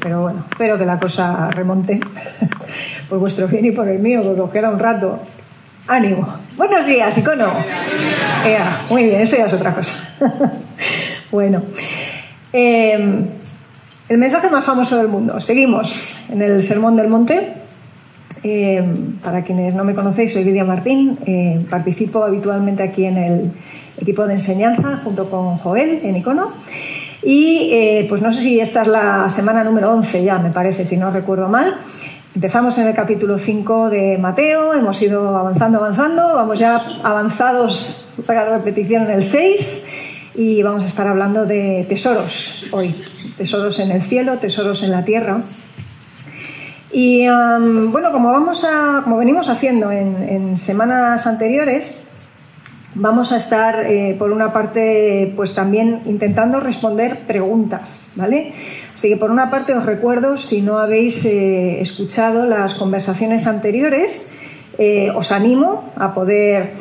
pero bueno, espero que la cosa remonte por vuestro bien y por el mío, porque os queda un rato. ¡Ánimo! Buenos días, Icono. Ea, muy bien, eso ya es otra cosa. bueno, eh, el mensaje más famoso del mundo. Seguimos en el Sermón del Monte. Eh, para quienes no me conocéis, soy Lidia Martín. Eh, participo habitualmente aquí en el equipo de enseñanza junto con Joel en Icono. Y eh, pues no sé si esta es la semana número 11 ya, me parece, si no recuerdo mal. Empezamos en el capítulo 5 de Mateo, hemos ido avanzando, avanzando, vamos ya avanzados, para repetición en el 6 y vamos a estar hablando de tesoros hoy, tesoros en el cielo, tesoros en la tierra. Y bueno, como, vamos a, como venimos haciendo en, en semanas anteriores, vamos a estar, eh, por una parte, pues también intentando responder preguntas, ¿vale? Así que, por una parte, os recuerdo, si no habéis eh, escuchado las conversaciones anteriores, eh, os animo a poder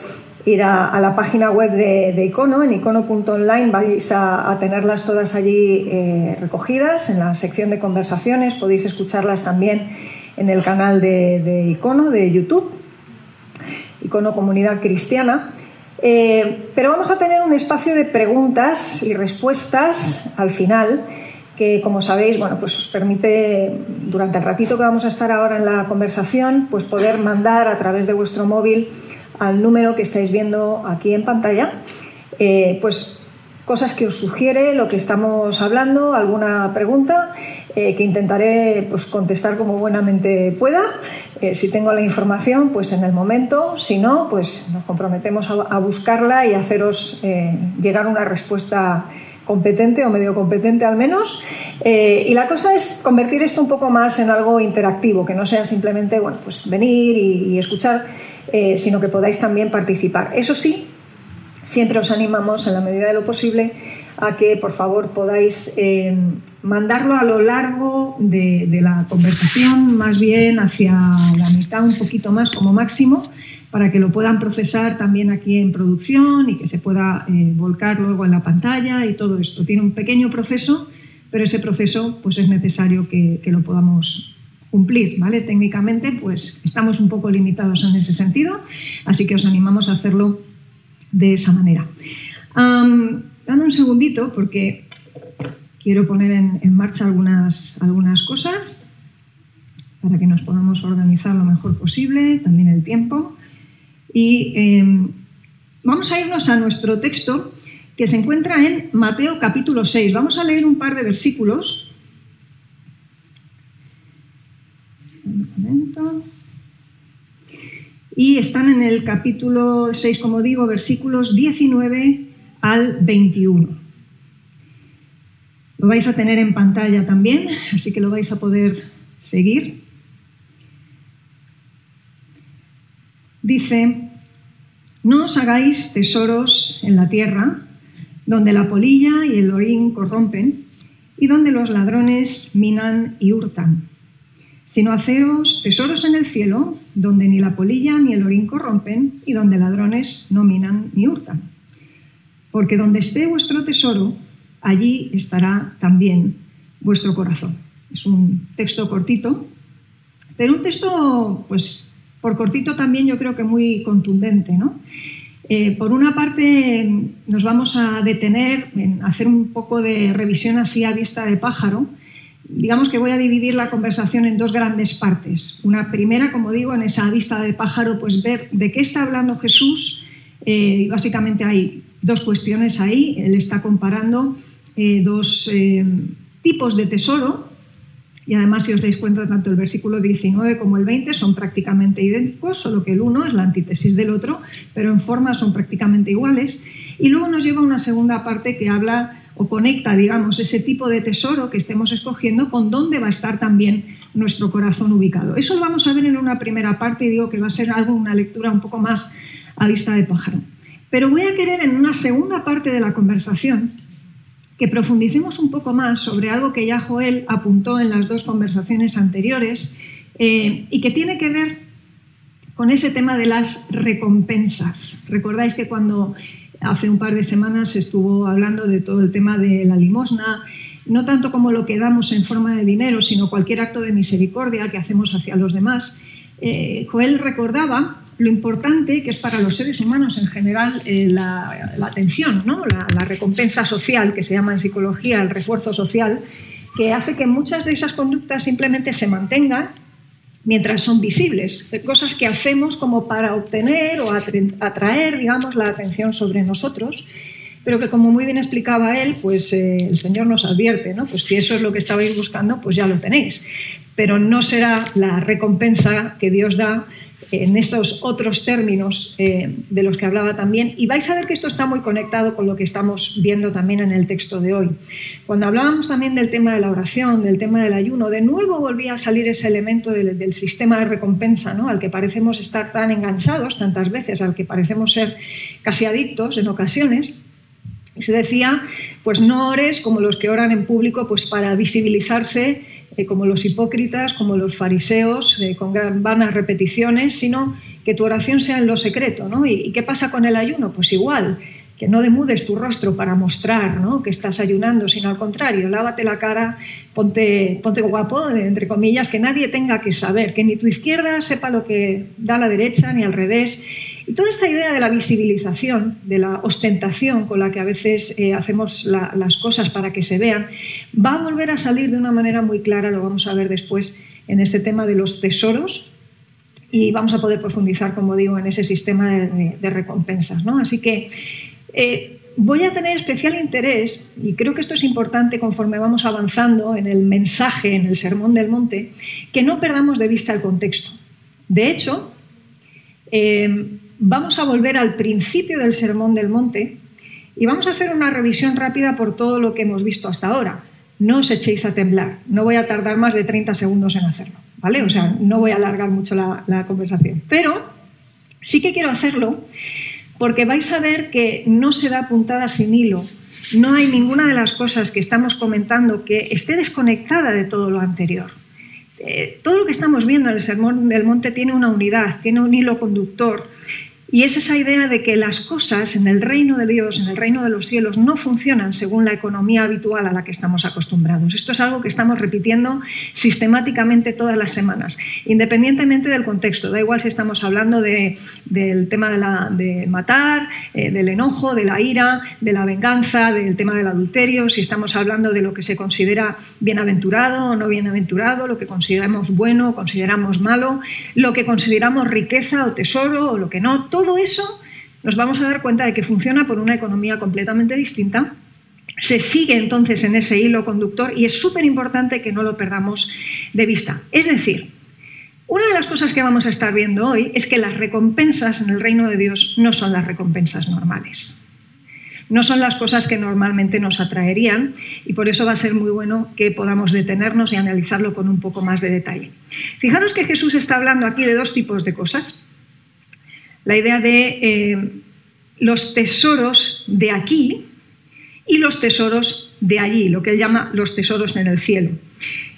ir a, la página web de, de, Icono, en icono.online vais a, a, tenerlas todas allí recogidas en la sección de conversaciones, podéis escucharlas también en el canal de, de Icono, de YouTube, Icono Comunidad Cristiana. Eh, pero vamos a tener un espacio de preguntas y respuestas al final que, como sabéis, bueno, pues os permite, durante el ratito que vamos a estar ahora en la conversación, pues poder mandar a través de vuestro móvil al número que estáis viendo aquí en pantalla, eh, pues cosas que os sugiere lo que estamos hablando, alguna pregunta eh, que intentaré pues, contestar como buenamente pueda. Eh, si tengo la información, pues en el momento, si no, pues nos comprometemos a, buscarla y haceros eh, llegar una respuesta competente o medio competente al menos. Y la cosa es convertir esto un poco más en algo interactivo, que no sea simplemente bueno, pues venir y, escuchar, sino que podáis también participar. Eso sí, siempre os animamos, en la medida de lo posible, a que por favor podáis eh, mandarlo a lo largo de, la conversación, más bien hacia la mitad, un poquito más como máximo, para que lo puedan procesar también aquí en producción y que se pueda eh, volcar luego en la pantalla y todo esto. Tiene un pequeño proceso, pero ese proceso pues es necesario que, que lo podamos cumplir, ¿vale? Técnicamente, pues estamos un poco limitados en ese sentido, así que os animamos a hacerlo de esa manera. Um, dame un segundito porque quiero poner en, marcha algunas, algunas cosas para que nos podamos organizar lo mejor posible, también el tiempo. Y eh, vamos a irnos a nuestro texto que se encuentra en Mateo capítulo 6. Vamos a leer un par de versículos. Un momento y están en el capítulo 6, como digo, versículos 19 al 21. Lo vais a tener en pantalla también, así que lo vais a poder seguir. Dice, no os hagáis tesoros en la tierra, donde la polilla y el orín corrompen, y donde los ladrones minan y hurtan sino haceros tesoros en el cielo, donde ni la polilla ni el orín corrompen y donde ladrones no minan ni hurtan. Porque donde esté vuestro tesoro, allí estará también vuestro corazón. Es un texto cortito, pero un texto, pues, por cortito también yo creo que muy contundente, ¿no? Eh, por una parte, nos vamos a detener en hacer un poco de revisión así a vista de pájaro, digamos que voy a dividir la conversación en dos grandes partes. Una primera, como digo, en esa vista de pájaro, pues ver de qué está hablando Jesús. Eh, básicamente hay dos cuestiones ahí. Él está comparando eh, dos eh, tipos de tesoro. Y además, si os dais cuenta, tanto el versículo 19 como el 20 son prácticamente idénticos, solo que el uno es la antítesis del otro, pero en forma son prácticamente iguales. Y luego nos lleva a una segunda parte que habla o conecta, digamos, ese tipo de tesoro que estemos escogiendo con dónde va a estar también nuestro corazón ubicado. Eso lo vamos a ver en una primera parte y digo que va a ser algo, una lectura un poco más a vista de pájaro. Pero voy a querer en una segunda parte de la conversación que profundicemos un poco más sobre algo que ya Joel apuntó en las dos conversaciones anteriores eh, y que tiene que ver con ese tema de las recompensas. Recordáis que cuando hace un par de semanas estuvo hablando de todo el tema de la limosna, no tanto como lo que damos en forma de dinero, sino cualquier acto de misericordia que hacemos hacia los demás. Eh, Joel recordaba lo importante que es para los seres humanos en general eh, la, atención, ¿no? la, la, recompensa social, que se llama en psicología el refuerzo social, que hace que muchas de esas conductas simplemente se mantengan mientras son visibles, cosas que hacemos como para obtener o atraer, digamos, la atención sobre nosotros, pero que como muy bien explicaba él, pues eh, el Señor nos advierte, ¿no? Pues si eso es lo que estabais buscando, pues ya lo tenéis, pero no será la recompensa que Dios da en estos otros términos eh, de los que hablaba también. Y vais a ver que esto está muy conectado con lo que estamos viendo también en el texto de hoy. Cuando hablábamos también del tema de la oración, del tema del ayuno, de nuevo volvía a salir ese elemento del, sistema de recompensa, ¿no? al que parecemos estar tan enganchados tantas veces, al que parecemos ser casi adictos en ocasiones. Y se decía, pues no ores como los que oran en público, pues para visibilizarse eh, como los hipócritas, como los fariseos, eh, con vanas repeticiones, sino que tu oración sea en lo secreto. ¿no? ¿Y, qué pasa con el ayuno? Pues igual, que no demudes tu rostro para mostrar ¿no? que estás ayunando, sino al contrario, lávate la cara, ponte, ponte guapo, entre comillas, que nadie tenga que saber, que ni tu izquierda sepa lo que da la derecha, ni al revés. Y toda esta idea de la visibilización, de la ostentación con la que a veces eh, hacemos las cosas para que se vean, va a volver a salir de una manera muy clara, lo vamos a ver después en este tema de los tesoros, y vamos a poder profundizar, como digo, en ese sistema de, recompensas. ¿no? Así que eh, voy a tener especial interés, y creo que esto es importante conforme vamos avanzando en el mensaje, en el Sermón del Monte, que no perdamos de vista el contexto. De hecho, eh, vamos a volver al principio del Sermón del Monte y vamos a hacer una revisión rápida por todo lo que hemos visto hasta ahora. No os echéis a temblar, no voy a tardar más de 30 segundos en hacerlo, ¿vale? O sea, no voy a alargar mucho la, conversación. Pero sí que quiero hacerlo porque vais a ver que no se da puntada sin hilo. No hay ninguna de las cosas que estamos comentando que esté desconectada de todo lo anterior. Eh, todo lo que estamos viendo en el Sermón del Monte tiene una unidad, tiene un hilo conductor. Y es esa idea de que las cosas en el reino de Dios, en el reino de los cielos, no funcionan según la economía habitual a la que estamos acostumbrados. Esto es algo que estamos repitiendo sistemáticamente todas las semanas, independientemente del contexto. Da igual si estamos hablando del tema de, la, de matar, eh, del enojo, de la ira, de la venganza, del tema del adulterio, si estamos hablando de lo que se considera bienaventurado o no bienaventurado, lo que consideramos bueno o consideramos malo, lo que consideramos riqueza o tesoro o lo que no eso nos vamos a dar cuenta de que funciona por una economía completamente distinta. Se sigue entonces en ese hilo conductor y es súper importante que no lo perdamos de vista. Es decir, una de las cosas que vamos a estar viendo hoy es que las recompensas en el reino de Dios no son las recompensas normales. No son las cosas que normalmente nos atraerían y por eso va a ser muy bueno que podamos detenernos y analizarlo con un poco más de detalle. Fijaros que Jesús está hablando aquí de dos tipos de cosas la idea de eh, los tesoros de aquí y los tesoros de allí, lo que él llama los tesoros en el cielo.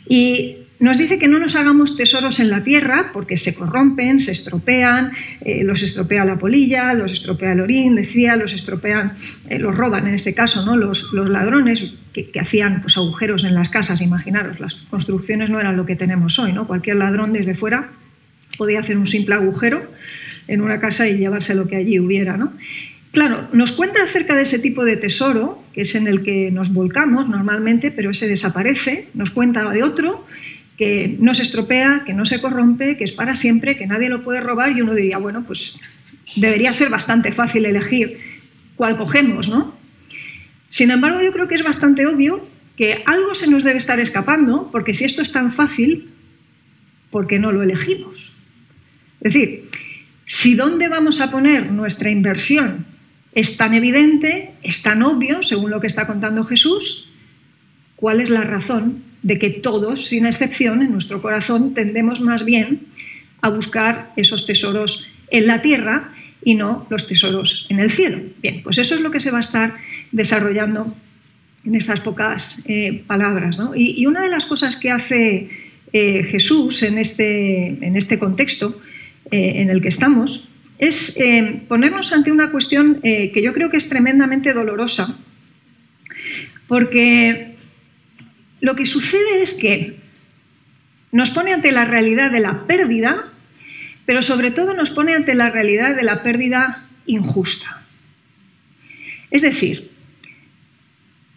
Y nos dice que no nos hagamos tesoros en la tierra porque se corrompen, se estropean, eh, los estropea la polilla, los estropea el orín, decía, los estropean, eh, los roban en este caso, ¿no? los, ladrones que, hacían pues, agujeros en las casas, imaginaros, las construcciones no eran lo que tenemos hoy, ¿no? cualquier ladrón desde fuera podía hacer un simple agujero en una casa y llevarse lo que allí hubiera. ¿no? Claro, nos cuenta acerca de ese tipo de tesoro, que es en el que nos volcamos normalmente, pero ese desaparece, nos cuenta de otro que no se estropea, que no se corrompe, que es para siempre, que nadie lo puede robar y uno diría, bueno, pues debería ser bastante fácil elegir cuál cogemos, ¿no? Sin embargo, yo creo que es bastante obvio que algo se nos debe estar escapando, porque si esto es tan fácil, ¿por qué no lo elegimos? Es decir, si dónde vamos a poner nuestra inversión es tan evidente, es tan obvio, según lo que está contando Jesús, cuál es la razón de que todos, sin excepción, en nuestro corazón tendemos más bien a buscar esos tesoros en la tierra y no los tesoros en el cielo. Bien, pues eso es lo que se va a estar desarrollando en estas pocas eh, palabras. Y, una de las cosas que hace eh, Jesús en este, en este contexto eh, en el que estamos es ponernos ante una cuestión que yo creo que es tremendamente dolorosa, porque lo que sucede es que nos pone ante la realidad de la pérdida pero sobre todo nos pone ante la realidad de la pérdida injusta. Es decir,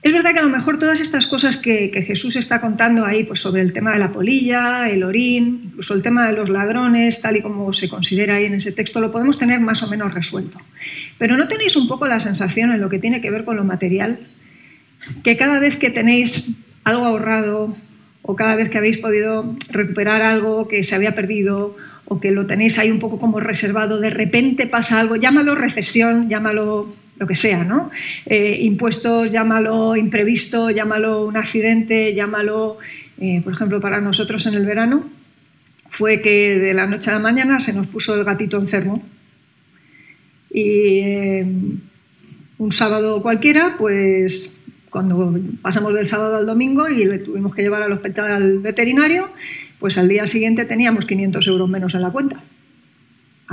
es verdad que a lo mejor todas estas cosas que, Jesús está contando ahí, pues sobre el tema de la polilla, el orín, incluso el tema de los ladrones, tal y como se considera ahí en ese texto, lo podemos tener más o menos resuelto. Pero ¿no tenéis un poco la sensación en lo que tiene que ver con lo material? Que cada vez que tenéis algo ahorrado o cada vez que habéis podido recuperar algo que se había perdido o que lo tenéis ahí un poco como reservado, de repente pasa algo, llámalo recesión, llámalo lo que sea, ¿no? Eh, impuestos, llámalo imprevisto, llámalo un accidente, llámalo, eh, por ejemplo, para nosotros en el verano, fue que de la noche a la mañana se nos puso el gatito enfermo. Y eh, un sábado cualquiera, pues cuando pasamos del sábado al domingo y le tuvimos que llevar al hospital veterinario, pues al día siguiente teníamos 500 euros menos en la cuenta.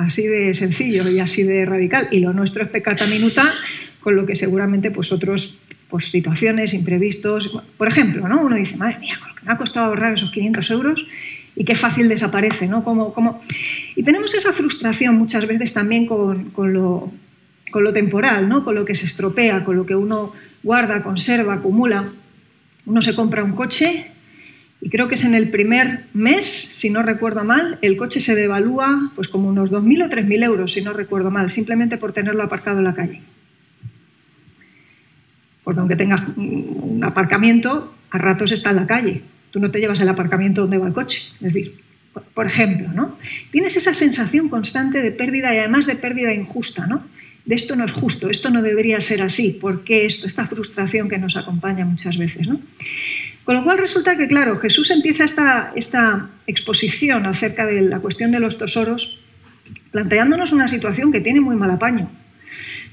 Así de sencillo y así de radical. Y lo nuestro es pecata minuta, con lo que seguramente pues otros pues, situaciones, imprevistos. Por ejemplo, ¿no? uno dice, madre mía, con lo que me ha costado ahorrar esos 500 euros y qué fácil desaparece. ¿no? Como, como... Y tenemos esa frustración muchas veces también con, con, lo, con lo temporal, ¿no? con lo que se estropea, con lo que uno guarda, conserva, acumula. Uno se compra un coche y creo que es en el primer mes, si no recuerdo mal, el coche se devalúa pues como unos 2.000 o 3.000 euros, si no recuerdo mal, simplemente por tenerlo aparcado en la calle. Porque aunque tengas un aparcamiento, a ratos está en la calle. Tú no te llevas el aparcamiento donde va el coche. Es decir, por ejemplo, ¿no? Tienes esa sensación constante de pérdida y además de pérdida injusta, ¿no? De esto no es justo, esto no debería ser así, ¿por qué esto? Esta frustración que nos acompaña muchas veces, ¿no? Con lo cual resulta que, claro, Jesús empieza esta, exposición acerca de la cuestión de los tesoros planteándonos una situación que tiene muy mal apaño.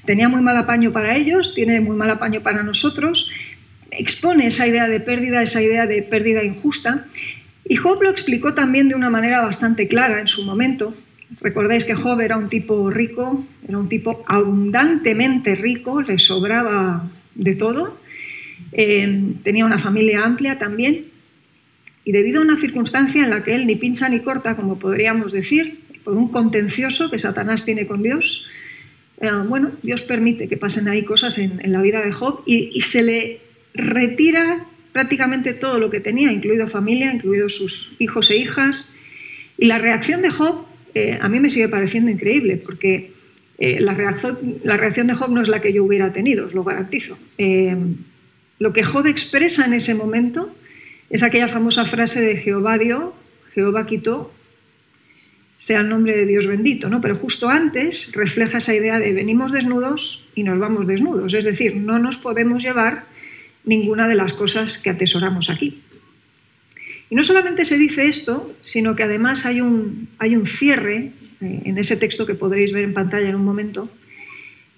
Tenía muy mal apaño para ellos, tiene muy mal apaño para nosotros, expone esa idea de pérdida, esa idea de pérdida injusta. Y Job lo explicó también de una manera bastante clara en su momento. Recordáis que Job era un tipo rico, era un tipo abundantemente rico, le sobraba de todo, eh, tenía una familia amplia también y debido a una circunstancia en la que él ni pincha ni corta, como podríamos decir, por un contencioso que Satanás tiene con Dios, eh, bueno, Dios permite que pasen ahí cosas en, la vida de Job y, se le retira prácticamente todo lo que tenía, incluido familia, incluidos sus hijos e hijas. Y la reacción de Job eh, a mí me sigue pareciendo increíble, porque la, reacción, la, reacción, de Job no es la que yo hubiera tenido, os lo garantizo. Lo que Job expresa en ese momento es aquella famosa frase de Jehová dio, Jehová quitó, sea el nombre de Dios bendito, ¿no? Pero justo antes refleja esa idea de venimos desnudos y nos vamos desnudos, es decir, no nos podemos llevar ninguna de las cosas que atesoramos aquí. Y no solamente se dice esto, sino que además hay un, hay un cierre eh, en ese texto que podréis ver en pantalla en un momento,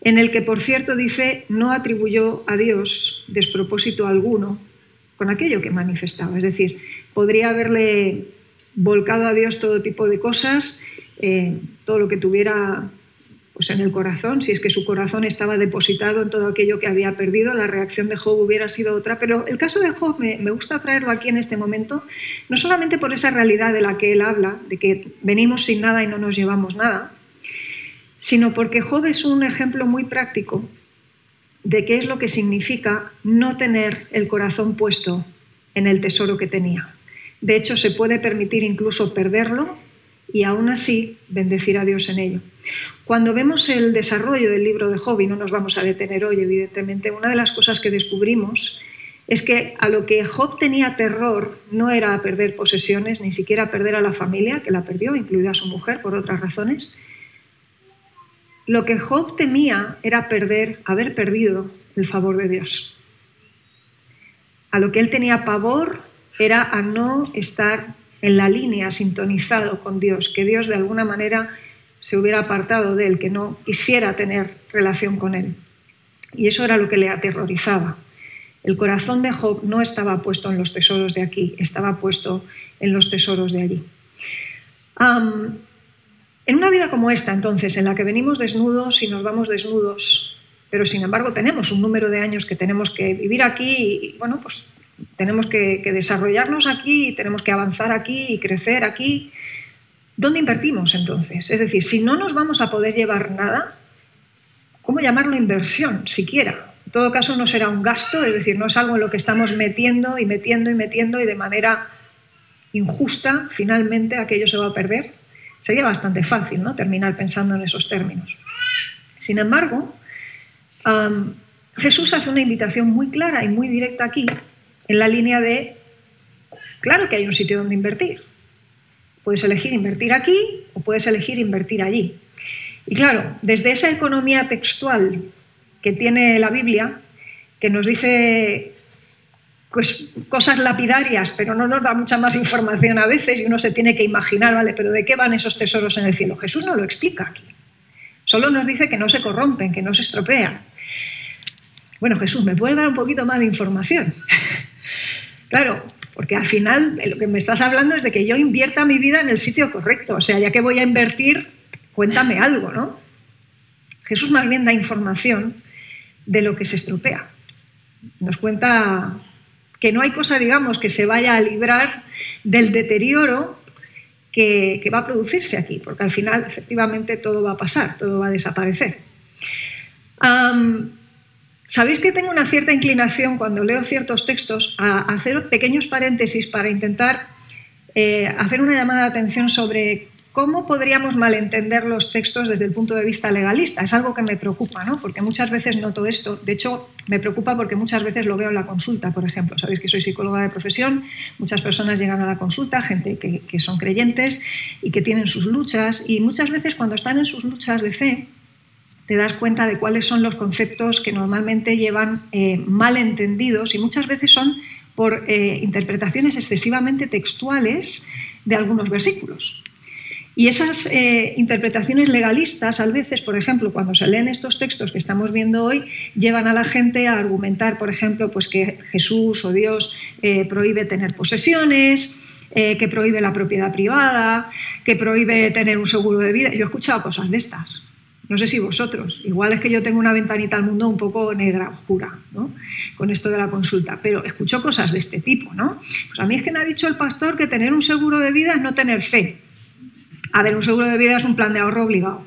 en el que, por cierto, dice, no atribuyó a Dios despropósito alguno con aquello que manifestaba. Es decir, podría haberle volcado a Dios todo tipo de cosas, eh, todo lo que tuviera pues, en el corazón, si es que su corazón estaba depositado en todo aquello que había perdido, la reacción de Job hubiera sido otra. Pero el caso de Job me, me gusta traerlo aquí en este momento, no solamente por esa realidad de la que él habla, de que venimos sin nada y no nos llevamos nada, sino porque Job es un ejemplo muy práctico de qué es lo que significa no tener el corazón puesto en el tesoro que tenía. De hecho, se puede permitir incluso perderlo y aún así bendecir a Dios en ello. Cuando vemos el desarrollo del libro de Job, y no nos vamos a detener hoy, evidentemente, una de las cosas que descubrimos es que a lo que Job tenía terror no era a perder posesiones, ni siquiera a perder a la familia, que la perdió, incluida su mujer, por otras razones, lo que Job temía era perder, haber perdido el favor de Dios. A lo que él tenía pavor era a no estar en la línea sintonizado con Dios, que Dios de alguna manera se hubiera apartado de él, que no quisiera tener relación con él. Y eso era lo que le aterrorizaba. El corazón de Job no estaba puesto en los tesoros de aquí, estaba puesto en los tesoros de allí. En una vida como esta, entonces, en la que venimos desnudos y nos vamos desnudos, pero sin embargo tenemos un número de años que tenemos que vivir aquí y, bueno, pues tenemos que, desarrollarnos aquí, tenemos que avanzar aquí y crecer aquí. ¿Dónde invertimos entonces? Es decir, si no nos vamos a poder llevar nada, ¿cómo llamarlo inversión siquiera? En todo caso, no será un gasto, es decir, no es algo en lo que estamos metiendo y metiendo y metiendo y de manera injusta, finalmente aquello se va a perder. Sería bastante fácil ¿no? terminar pensando en esos términos. Sin embargo, Jesús hace una invitación muy clara y muy directa aquí, en la línea de, claro que hay un sitio donde invertir. Puedes elegir invertir aquí o puedes elegir invertir allí. Y claro, desde esa economía textual que tiene la Biblia, que nos dice pues, cosas lapidarias, pero no nos da mucha más información a veces y uno se tiene que imaginar, ¿vale? Pero ¿de qué van esos tesoros en el cielo? Jesús no lo explica aquí. Solo nos dice que no se corrompen, que no se estropean. Bueno, Jesús, ¿me puedes dar un poquito más de información? claro, porque al final lo que me estás hablando es de que yo invierta mi vida en el sitio correcto. O sea, ya que voy a invertir, cuéntame algo, ¿no? Jesús más bien da información de lo que se estropea. Nos cuenta que no hay cosa, digamos, que se vaya a librar del deterioro que, va a producirse aquí, porque al final efectivamente todo va a pasar, todo va a desaparecer. Sabéis que tengo una cierta inclinación cuando leo ciertos textos a hacer pequeños paréntesis para intentar eh, hacer una llamada de atención sobre ¿Cómo podríamos malentender los textos desde el punto de vista legalista? Es algo que me preocupa, ¿no? Porque muchas veces noto esto. De hecho, me preocupa porque muchas veces lo veo en la consulta, por ejemplo. Sabéis que soy psicóloga de profesión, muchas personas llegan a la consulta, gente que, son creyentes y que tienen sus luchas, y muchas veces cuando están en sus luchas de fe, te das cuenta de cuáles son los conceptos que normalmente llevan eh, mal y muchas veces son por eh, interpretaciones excesivamente textuales de algunos versículos. Y esas eh, interpretaciones legalistas, a veces, por ejemplo, cuando se leen estos textos que estamos viendo hoy, llevan a la gente a argumentar, por ejemplo, pues que Jesús o Dios eh, prohíbe tener posesiones, eh, que prohíbe la propiedad privada, que prohíbe tener un seguro de vida. Yo he escuchado cosas de estas. No sé si vosotros. Igual es que yo tengo una ventanita al mundo un poco negra, oscura, ¿no? Con esto de la consulta. Pero escucho cosas de este tipo, ¿no? Pues a mí es que me ha dicho el pastor que tener un seguro de vida es no tener fe. A ver, un seguro de vida es un plan de ahorro obligado,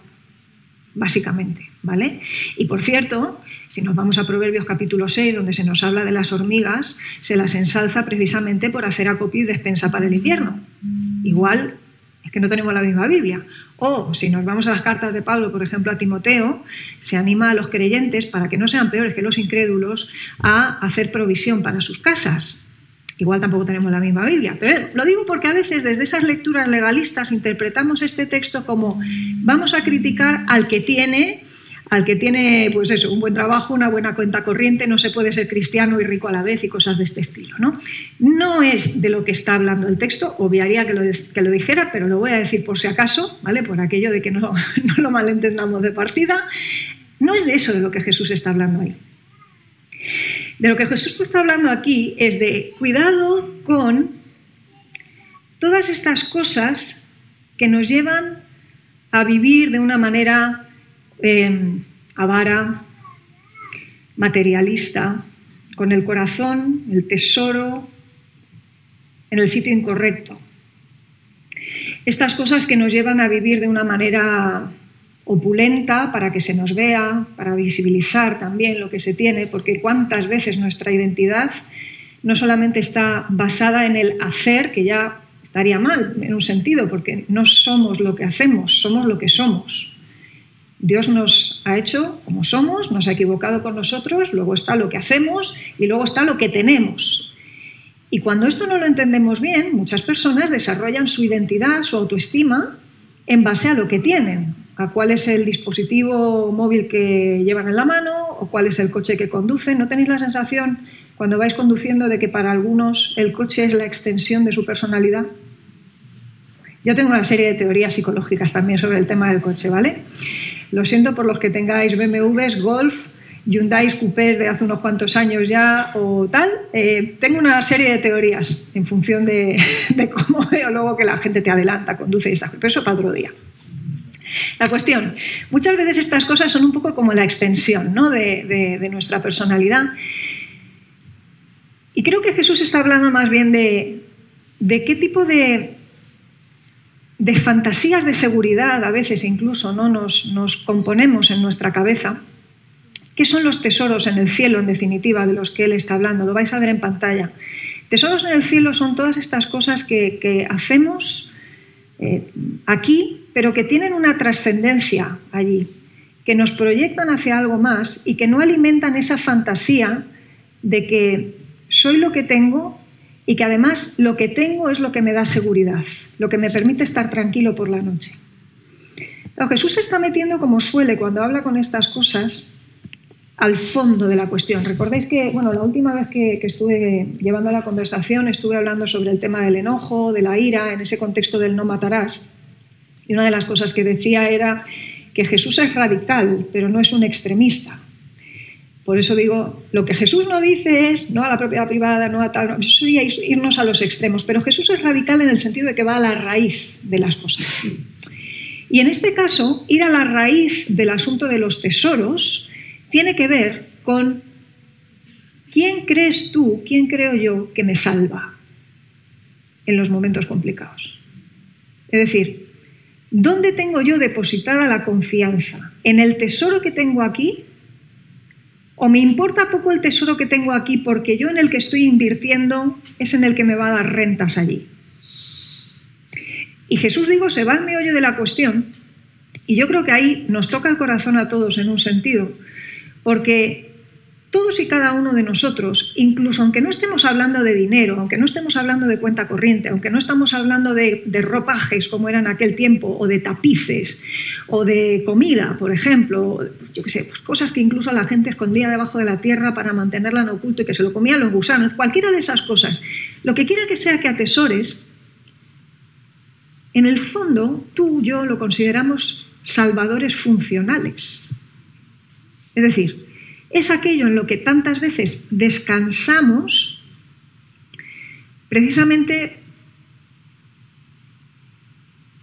básicamente, ¿vale? Y por cierto, si nos vamos a Proverbios capítulo 6, donde se nos habla de las hormigas, se las ensalza precisamente por hacer acopio y despensa para el invierno. Igual es que no tenemos la misma Biblia. O si nos vamos a las cartas de Pablo, por ejemplo, a Timoteo, se anima a los creyentes, para que no sean peores que los incrédulos, a hacer provisión para sus casas. Igual tampoco tenemos la misma Biblia, pero lo digo porque a veces desde esas lecturas legalistas interpretamos este texto como vamos a criticar al que tiene, al que tiene pues eso, un buen trabajo, una buena cuenta corriente, no se puede ser cristiano y rico a la vez y cosas de este estilo. No, no es de lo que está hablando el texto, obviaría que lo, que lo dijera, pero lo voy a decir por si acaso, ¿vale? por aquello de que no, no lo malentendamos de partida. No es de eso de lo que Jesús está hablando ahí. De lo que Jesús está hablando aquí es de cuidado con todas estas cosas que nos llevan a vivir de una manera em, avara, materialista, con el corazón, el tesoro en el sitio incorrecto. Estas cosas que nos llevan a vivir de una manera opulenta para que se nos vea, para visibilizar también lo que se tiene, porque cuántas veces nuestra identidad no solamente está basada en el hacer, que ya estaría mal en un sentido, porque no somos lo que hacemos, somos lo que somos. Dios nos ha hecho como somos, nos ha equivocado con nosotros, luego está lo que hacemos y luego está lo que tenemos. Y cuando esto no lo entendemos bien, muchas personas desarrollan su identidad, su autoestima, en base a lo que tienen, a cuál es el dispositivo móvil que llevan en la mano o cuál es el coche que conducen. ¿No tenéis la sensación cuando vais conduciendo de que para algunos el coche es la extensión de su personalidad? Yo tengo una serie de teorías psicológicas también sobre el tema del coche, ¿vale? Lo siento por los que tengáis BMWs, Golf, Hyundai Coupés de hace unos cuantos años ya o tal. Eh, tengo una serie de teorías en función de, cómo veo luego que la gente te adelanta, conduce y está. Pero eso para otro día. La cuestión, muchas veces estas cosas son un poco como la extensión ¿no? de, nuestra personalidad. Y creo que Jesús está hablando más bien de, de qué tipo de, de fantasías de seguridad a veces incluso ¿no? nos componemos en nuestra cabeza. ¿Qué son los tesoros en el cielo, en definitiva, de los que él está hablando? Lo vais a ver en pantalla. Tesoros en el cielo son todas estas cosas que, hacemos eh, aquí, pero que tienen una trascendencia allí, que nos proyectan hacia algo más y que no alimentan esa fantasía de que soy lo que tengo y que además lo que tengo es lo que me da seguridad, lo que me permite estar tranquilo por la noche. Jesús se está metiendo como suele cuando habla con estas cosas al fondo de la cuestión. Recordáis que, bueno, la última vez que, estuve llevando la conversación estuve hablando sobre el tema del enojo, de la ira, en ese contexto del no matarás. Y una de las cosas que decía era que Jesús es radical, pero no es un extremista. Por eso digo, lo que Jesús no dice es no a la propiedad privada, no a tal, no, eso sería irnos a los extremos, pero Jesús es radical en el sentido de que va a la raíz de las cosas. Y en este caso, ir a la raíz del asunto de los tesoros tiene que ver con quién crees tú, quién creo yo que me salva en los momentos complicados. Es decir, ¿dónde tengo yo depositada la confianza? ¿En el tesoro que tengo aquí? O me importa poco el tesoro que tengo aquí porque yo en el que estoy invirtiendo es en el que me va a dar rentas allí. Y Jesús, digo, se va al meollo de la cuestión y yo creo que ahí nos toca el corazón a todos en un sentido, porque todos y cada uno de nosotros, incluso aunque no estemos hablando de dinero, aunque no estemos hablando de cuenta corriente, aunque no estamos hablando de, ropajes como era en aquel tiempo, o de tapices, o de comida, por ejemplo, yo qué sé, pues cosas que incluso la gente escondía debajo de la tierra para mantenerla en oculto y que se lo comían los gusanos, cualquiera de esas cosas, lo que quiera que sea que atesores, en el fondo tú y yo lo consideramos salvadores funcionales. Es decir, es aquello en lo que tantas veces descansamos precisamente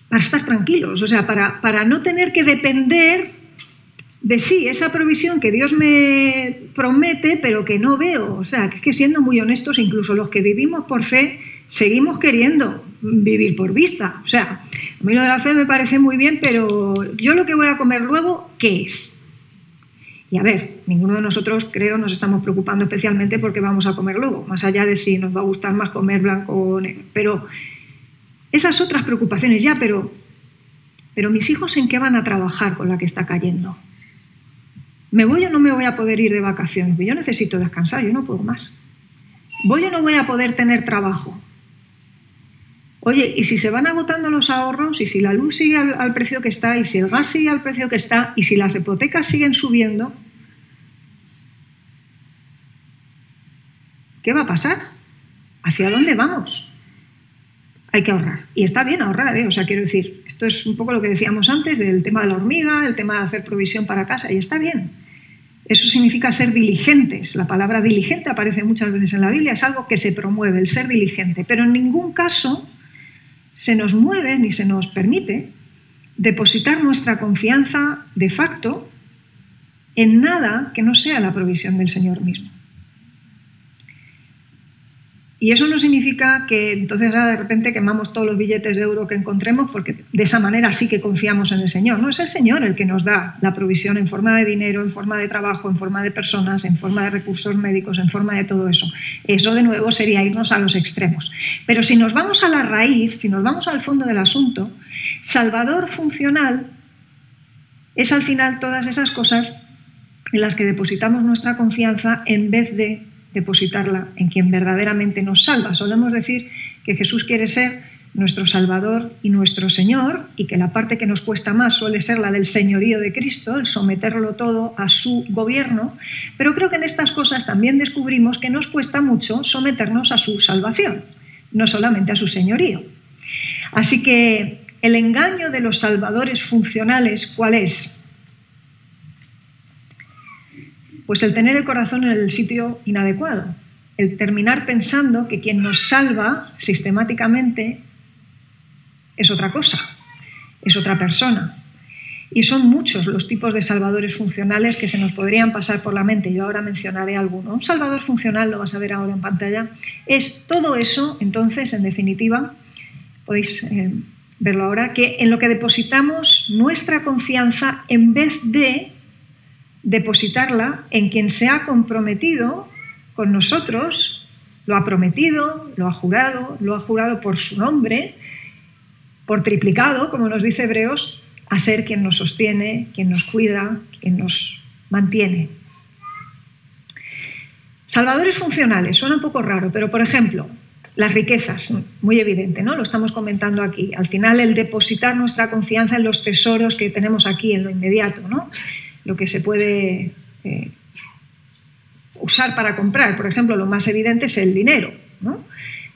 para estar tranquilos, o sea, para, para no tener que depender de sí, esa provisión que Dios me promete, pero que no veo. O sea, que es que siendo muy honestos, incluso los que vivimos por fe, seguimos queriendo vivir por vista. O sea, a mí lo de la fe me parece muy bien, pero yo lo que voy a comer luego, ¿qué es? Y a ver, ninguno de nosotros creo nos estamos preocupando especialmente porque vamos a comer luego, más allá de si nos va a gustar más comer blanco o negro. Pero esas otras preocupaciones ya, pero, pero mis hijos en qué van a trabajar con la que está cayendo. ¿Me voy o no me voy a poder ir de vacaciones? Yo necesito descansar, yo no puedo más. ¿Voy o no voy a poder tener trabajo? Oye, y si se van agotando los ahorros, y si la luz sigue al, precio que está, y si el gas sigue al precio que está, y si las hipotecas siguen subiendo, ¿qué va a pasar? ¿Hacia dónde vamos? Hay que ahorrar. Y está bien ahorrar, ¿eh? O sea, quiero decir, esto es un poco lo que decíamos antes del tema de la hormiga, el tema de hacer provisión para casa, y está bien. Eso significa ser diligentes. La palabra diligente aparece muchas veces en la Biblia, es algo que se promueve, el ser diligente. Pero en ningún caso se nos mueve ni se nos permite depositar nuestra confianza de facto en nada que no sea la provisión del Señor mismo. Y eso no significa que entonces de repente quemamos todos los billetes de euro que encontremos porque de esa manera sí que confiamos en el Señor. No es el Señor el que nos da la provisión en forma de dinero, en forma de trabajo, en forma de personas, en forma de recursos médicos, en forma de todo eso. Eso de nuevo sería irnos a los extremos. Pero si nos vamos a la raíz, si nos vamos al fondo del asunto, Salvador funcional es al final todas esas cosas en las que depositamos nuestra confianza en vez de depositarla en quien verdaderamente nos salva. Solemos decir que Jesús quiere ser nuestro Salvador y nuestro Señor, y que la parte que nos cuesta más suele ser la del señorío de Cristo, el someterlo todo a su gobierno, pero creo que en estas cosas también descubrimos que nos cuesta mucho someternos a su salvación, no solamente a su señorío. Así que el engaño de los salvadores funcionales, ¿cuál es? Pues el tener el corazón en el sitio inadecuado, el terminar pensando que quien nos salva sistemáticamente es otra cosa, es otra persona. Y son muchos los tipos de salvadores funcionales que se nos podrían pasar por la mente. Yo ahora mencionaré alguno. Un salvador funcional, lo vas a ver ahora en pantalla, es todo eso, entonces, en definitiva, podéis eh, verlo ahora, que en lo que depositamos nuestra confianza en vez de depositarla en quien se ha comprometido con nosotros, lo ha prometido, lo ha jurado, lo ha jurado por su nombre, por triplicado, como nos dice Hebreos, a ser quien nos sostiene, quien nos cuida, quien nos mantiene. Salvadores funcionales, suena un poco raro, pero por ejemplo, las riquezas, muy evidente, ¿no? Lo estamos comentando aquí. Al final, el depositar nuestra confianza en los tesoros que tenemos aquí, en lo inmediato, ¿no? Lo que se puede eh, usar para comprar. Por ejemplo, lo más evidente es el dinero, ¿no?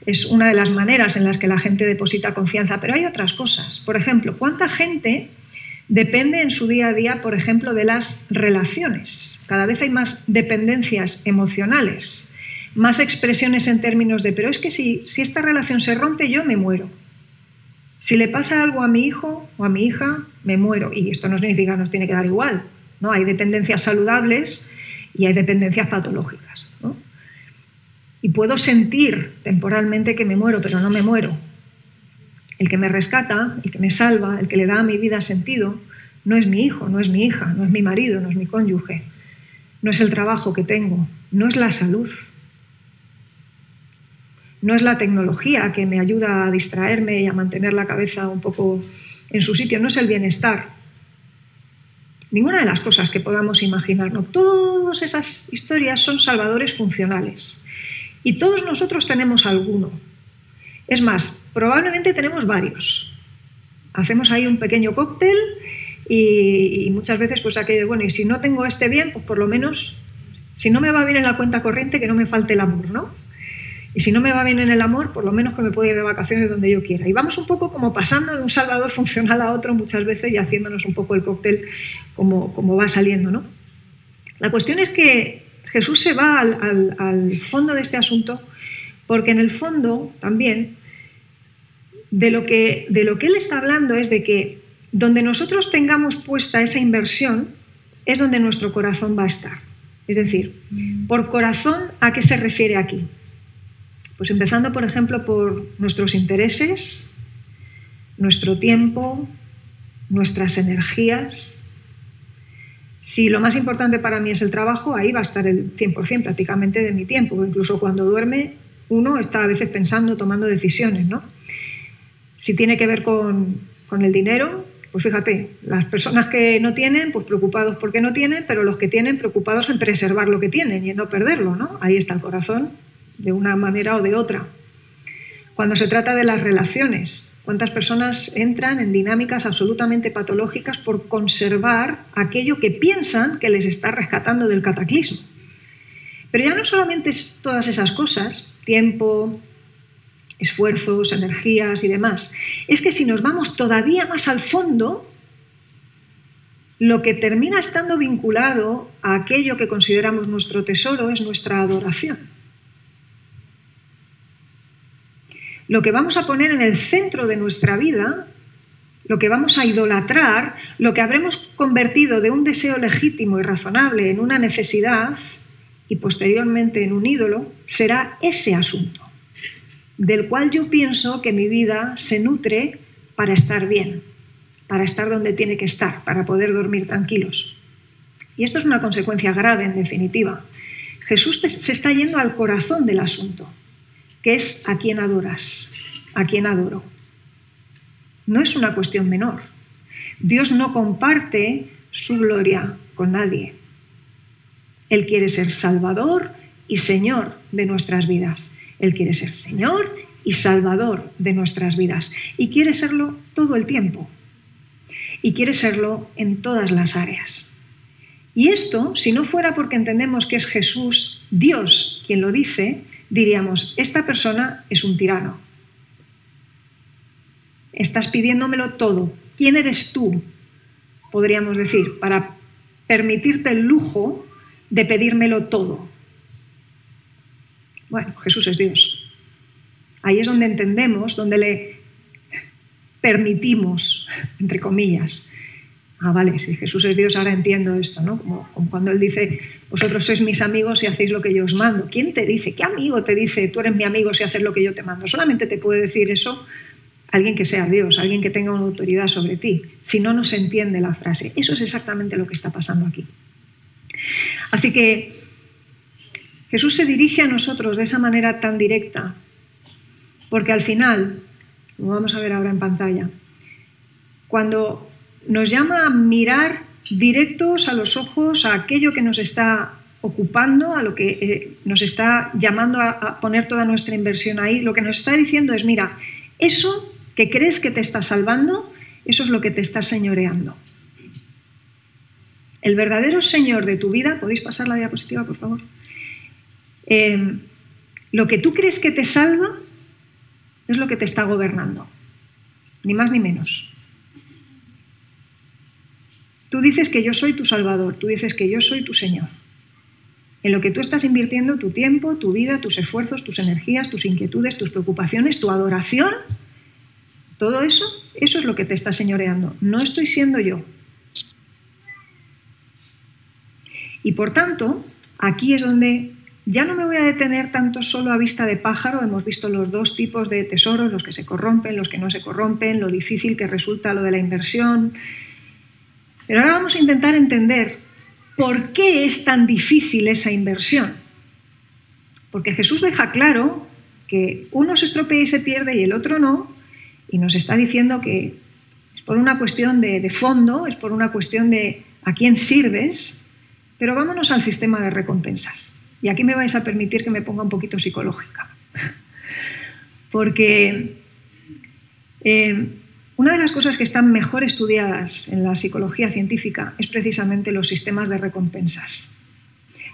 es una de las maneras en las que la gente deposita confianza, pero hay otras cosas. Por ejemplo, ¿cuánta gente depende en su día a día, por ejemplo, de las relaciones? Cada vez hay más dependencias emocionales, más expresiones en términos de, pero es que si, si esta relación se rompe, yo me muero. Si le pasa algo a mi hijo o a mi hija, me muero. Y esto no significa que nos tiene que dar igual. ¿No? Hay dependencias saludables y hay dependencias patológicas. y puedo sentir temporalmente que me muero, pero no me muero. El que me rescata, el que me salva, el que le da a mi vida sentido, no es mi hijo, no es mi hija, no es mi marido, no es mi cónyuge, no es el trabajo que tengo, no es la salud, no es la tecnología que me ayuda a distraerme y a mantener la cabeza un poco en su sitio, no es el bienestar. Ninguna de las cosas que podamos imaginarnos. Todas esas historias son salvadores funcionales. Y todos nosotros tenemos alguno. Es más, probablemente tenemos varios. Hacemos ahí un pequeño cóctel y, muchas veces pues aquello, bueno, y si no tengo este bien, pues por lo menos, si no me va bien en la cuenta corriente, que no me falte el amor, ¿no? Y si no me va bien en el amor, por lo menos que me pueda ir de vacaciones donde yo quiera. Y vamos un poco como pasando de un salvador funcional a otro muchas veces y haciéndonos un poco el cóctel como, como va saliendo, ¿no? La cuestión es que Jesús se va al, fondo de este asunto porque en el fondo también de lo, que, de lo que él está hablando es de que donde nosotros tengamos puesta esa inversión es donde nuestro corazón va a estar. Es decir, por corazón, ¿a qué se refiere aquí? Pues empezando, por ejemplo, por nuestros intereses, nuestro tiempo, nuestras energías, si lo más importante para mí es el trabajo, ahí va a estar el 100% prácticamente de mi tiempo. Incluso cuando duerme, uno está a veces pensando, tomando decisiones. ¿no? Si tiene que ver con, el dinero, pues fíjate, las personas que no tienen, pues preocupados porque no tienen, pero los que tienen, preocupados en preservar lo que tienen y en no perderlo. ¿no? Ahí está el corazón, de una manera o de otra. Cuando se trata de las relaciones, ¿Cuántas personas entran en dinámicas absolutamente patológicas por conservar aquello que piensan que les está rescatando del cataclismo? Pero ya no solamente todas esas cosas, tiempo, esfuerzos, energías y demás, es que si nos vamos todavía más al fondo, lo que termina estando vinculado a aquello que consideramos nuestro tesoro es nuestra adoración. Lo que vamos a poner en el centro de nuestra vida, lo que vamos a idolatrar, lo que habremos convertido de un deseo legítimo y razonable en una necesidad y posteriormente en un ídolo, será ese asunto, del cual yo pienso que mi vida se nutre para estar bien, para estar donde tiene que estar, para poder dormir tranquilos. Y esto es una consecuencia grave, en definitiva. Jesús se está yendo al corazón del asunto que es a quién adoras, a quién adoro. No es una cuestión menor. Dios no comparte su gloria con nadie. Él quiere ser Salvador y Señor de nuestras vidas. Él quiere ser Señor y Salvador de nuestras vidas. Y quiere serlo todo el tiempo. Y quiere serlo en todas las áreas. Y esto, si no fuera porque entendemos que es Jesús, Dios, quien lo dice, diríamos, esta persona es un tirano. Estás pidiéndomelo todo. ¿Quién eres tú? Podríamos decir, para permitirte el lujo de pedírmelo todo. Bueno, Jesús es Dios. Ahí es donde entendemos, donde le permitimos, entre comillas. Ah, vale, si Jesús es Dios, ahora entiendo esto, ¿no? Como, cuando Él dice, vosotros sois mis amigos y hacéis lo que yo os mando. ¿Quién te dice? ¿Qué amigo te dice, tú eres mi amigo si haces lo que yo te mando? Solamente te puede decir eso alguien que sea Dios, alguien que tenga una autoridad sobre ti. Si no, no se entiende la frase. Eso es exactamente lo que está pasando aquí. Así que Jesús se dirige a nosotros de esa manera tan directa, porque al final, lo vamos a ver ahora en pantalla, cuando nos llama a mirar directos a los ojos a aquello que nos está ocupando, a lo que eh, nos está llamando a poner toda nuestra inversión ahí, lo que nos está diciendo es, mira, eso que crees que te está salvando, eso es lo que te está señoreando. El verdadero Señor de tu vida, ¿podéis pasar la diapositiva, por favor? Eh, lo que tú crees que te salva es lo que te está gobernando, ni más ni menos. Tú dices que yo soy tu Salvador, tú dices que yo soy tu Señor. En lo que tú estás invirtiendo tu tiempo, tu vida, tus esfuerzos, tus energías, tus inquietudes, tus preocupaciones, tu adoración, todo eso, eso es lo que te está señoreando. No estoy siendo yo. Y por tanto, aquí es donde ya no me voy a detener tanto solo a vista de pájaro. Hemos visto los dos tipos de tesoros, los que se corrompen, los que no se corrompen, lo difícil que resulta lo de la inversión. Pero ahora vamos a intentar entender por qué es tan difícil esa inversión. Porque Jesús deja claro que uno se estropea y se pierde y el otro no, y nos está diciendo que es por una cuestión de, fondo, es por una cuestión de a quién sirves, pero vámonos al sistema de recompensas. Y aquí me vais a permitir que me ponga un poquito psicológica. Porque eh, una de las cosas que están mejor estudiadas en la psicología científica es precisamente los sistemas de recompensas.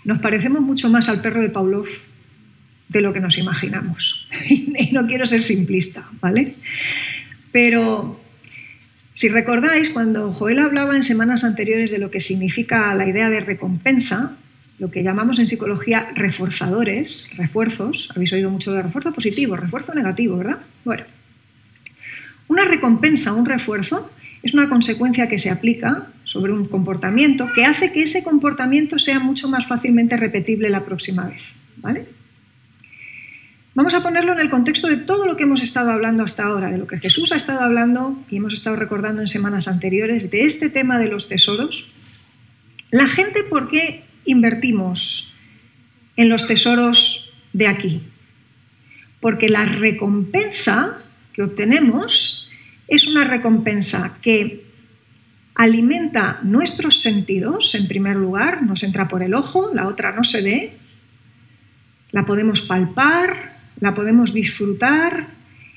Nos parecemos mucho más al perro de Pavlov de lo que nos imaginamos. y no quiero ser simplista, ¿vale? Pero si recordáis, cuando Joel hablaba en semanas anteriores de lo que significa la idea de recompensa, lo que llamamos en psicología reforzadores, refuerzos, habéis oído mucho de refuerzo positivo, refuerzo negativo, ¿verdad? Bueno, una recompensa, un refuerzo, es una consecuencia que se aplica sobre un comportamiento que hace que ese comportamiento sea mucho más fácilmente repetible la próxima vez, ¿vale? Vamos a ponerlo en el contexto de todo lo que hemos estado hablando hasta ahora, de lo que Jesús ha estado hablando y hemos estado recordando en semanas anteriores, de este tema de los tesoros. La gente, ¿por qué invertimos en los tesoros de aquí? Porque la recompensa que obtenemos es una recompensa que alimenta nuestros sentidos, en primer lugar, nos entra por el ojo, la otra no se ve, la podemos palpar, la podemos disfrutar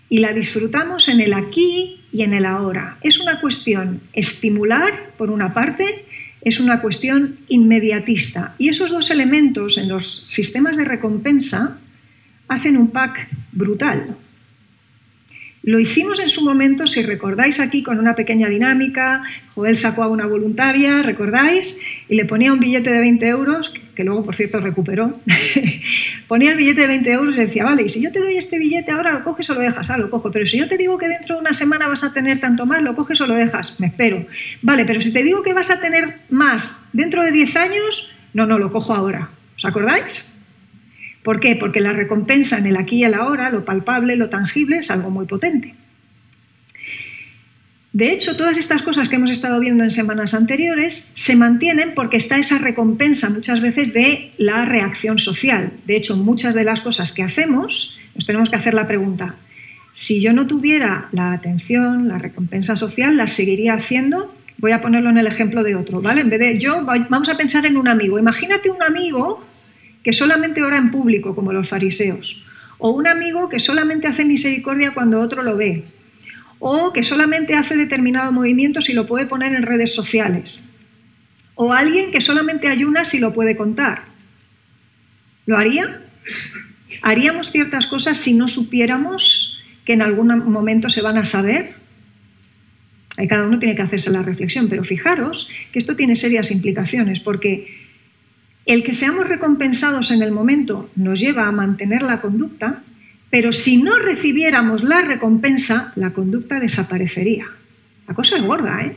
y la disfrutamos en el aquí y en el ahora. Es una cuestión estimular, por una parte, es una cuestión inmediatista. Y esos dos elementos en los sistemas de recompensa hacen un pack brutal. Lo hicimos en su momento, si recordáis aquí, con una pequeña dinámica. Joel sacó a una voluntaria, ¿recordáis? Y le ponía un billete de 20 euros, que luego, por cierto, recuperó. ponía el billete de 20 euros y decía, vale, y si yo te doy este billete ahora, lo coges o lo dejas, ah, lo cojo. Pero si yo te digo que dentro de una semana vas a tener tanto más, lo coges o lo dejas, me espero. Vale, pero si te digo que vas a tener más dentro de 10 años, no, no, lo cojo ahora. ¿Os acordáis? ¿Por qué? Porque la recompensa en el aquí y el ahora, lo palpable, lo tangible, es algo muy potente. De hecho, todas estas cosas que hemos estado viendo en semanas anteriores se mantienen porque está esa recompensa muchas veces de la reacción social. De hecho, muchas de las cosas que hacemos nos tenemos que hacer la pregunta, si yo no tuviera la atención, la recompensa social, ¿las seguiría haciendo? Voy a ponerlo en el ejemplo de otro, ¿vale? En vez de yo, vamos a pensar en un amigo. Imagínate un amigo que solamente ora en público, como los fariseos, O un amigo que solamente hace misericordia cuando otro lo ve. O que solamente hace determinado movimiento si lo puede poner en redes sociales. O alguien que solamente ayuna si lo puede contar. ¿Lo haría? ¿Haríamos ciertas cosas si no supiéramos que en algún momento se van a saber? Cada uno tiene que hacerse la reflexión, pero fijaros que esto tiene serias implicaciones, porque el que seamos recompensados en el momento nos lleva a mantener la conducta, pero si no recibiéramos la recompensa, la conducta desaparecería. La cosa es gorda, ¿eh?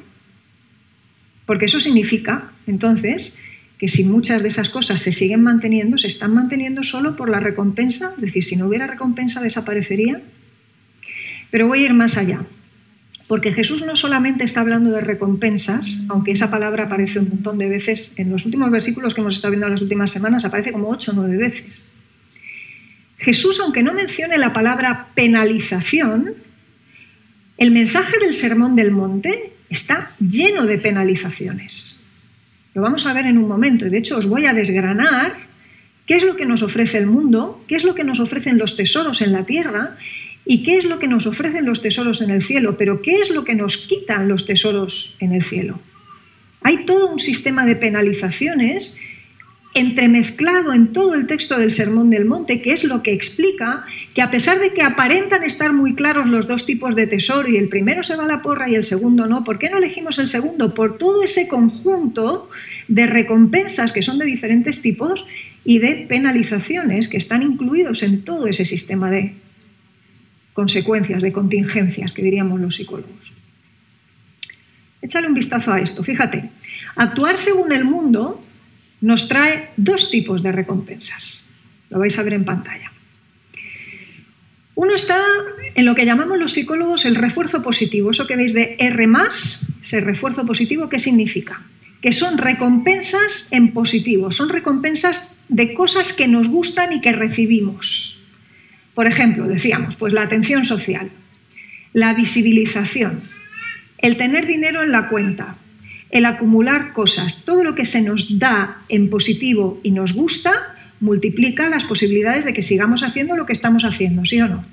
Porque eso significa, entonces, que si muchas de esas cosas se siguen manteniendo, se están manteniendo solo por la recompensa, es decir, si no hubiera recompensa desaparecería. Pero voy a ir más allá. Porque Jesús no solamente está hablando de recompensas, aunque esa palabra aparece un montón de veces en los últimos versículos que hemos estado viendo en las últimas semanas, aparece como ocho o nueve veces. Jesús, aunque no mencione la palabra penalización, el mensaje del Sermón del Monte está lleno de penalizaciones. Lo vamos a ver en un momento y de hecho os voy a desgranar qué es lo que nos ofrece el mundo, qué es lo que nos ofrecen los tesoros en la tierra ¿Y qué es lo que nos ofrecen los tesoros en el cielo? Pero ¿qué es lo que nos quitan los tesoros en el cielo? Hay todo un sistema de penalizaciones entremezclado en todo el texto del Sermón del Monte, que es lo que explica que a pesar de que aparentan estar muy claros los dos tipos de tesoro y el primero se va a la porra y el segundo no, ¿por qué no elegimos el segundo? Por todo ese conjunto de recompensas que son de diferentes tipos y de penalizaciones que están incluidos en todo ese sistema de consecuencias, de contingencias, que diríamos los psicólogos. Échale un vistazo a esto. Fíjate, actuar según el mundo nos trae dos tipos de recompensas. Lo vais a ver en pantalla. Uno está en lo que llamamos los psicólogos el refuerzo positivo. Eso que veis de R, ese refuerzo positivo, ¿qué significa? Que son recompensas en positivo, son recompensas de cosas que nos gustan y que recibimos. Por ejemplo, decíamos, pues la atención social, la visibilización, el tener dinero en la cuenta, el acumular cosas, todo lo que se nos da en positivo y nos gusta, multiplica las posibilidades de que sigamos haciendo lo que estamos haciendo, ¿sí o no?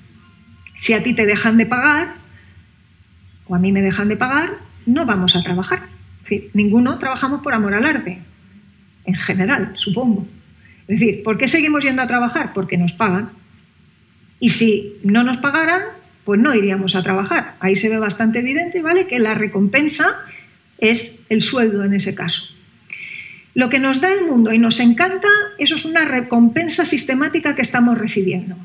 Si a ti te dejan de pagar, o a mí me dejan de pagar, no vamos a trabajar. ninguno trabajamos por amor al arte, en general, supongo. Es decir, ¿por qué seguimos yendo a trabajar? Porque nos pagan. Y si no nos pagaran, pues no iríamos a trabajar. Ahí se ve bastante evidente, ¿vale? Que la recompensa es el sueldo en ese caso. Lo que nos da el mundo y nos encanta, eso es una recompensa sistemática que estamos recibiendo.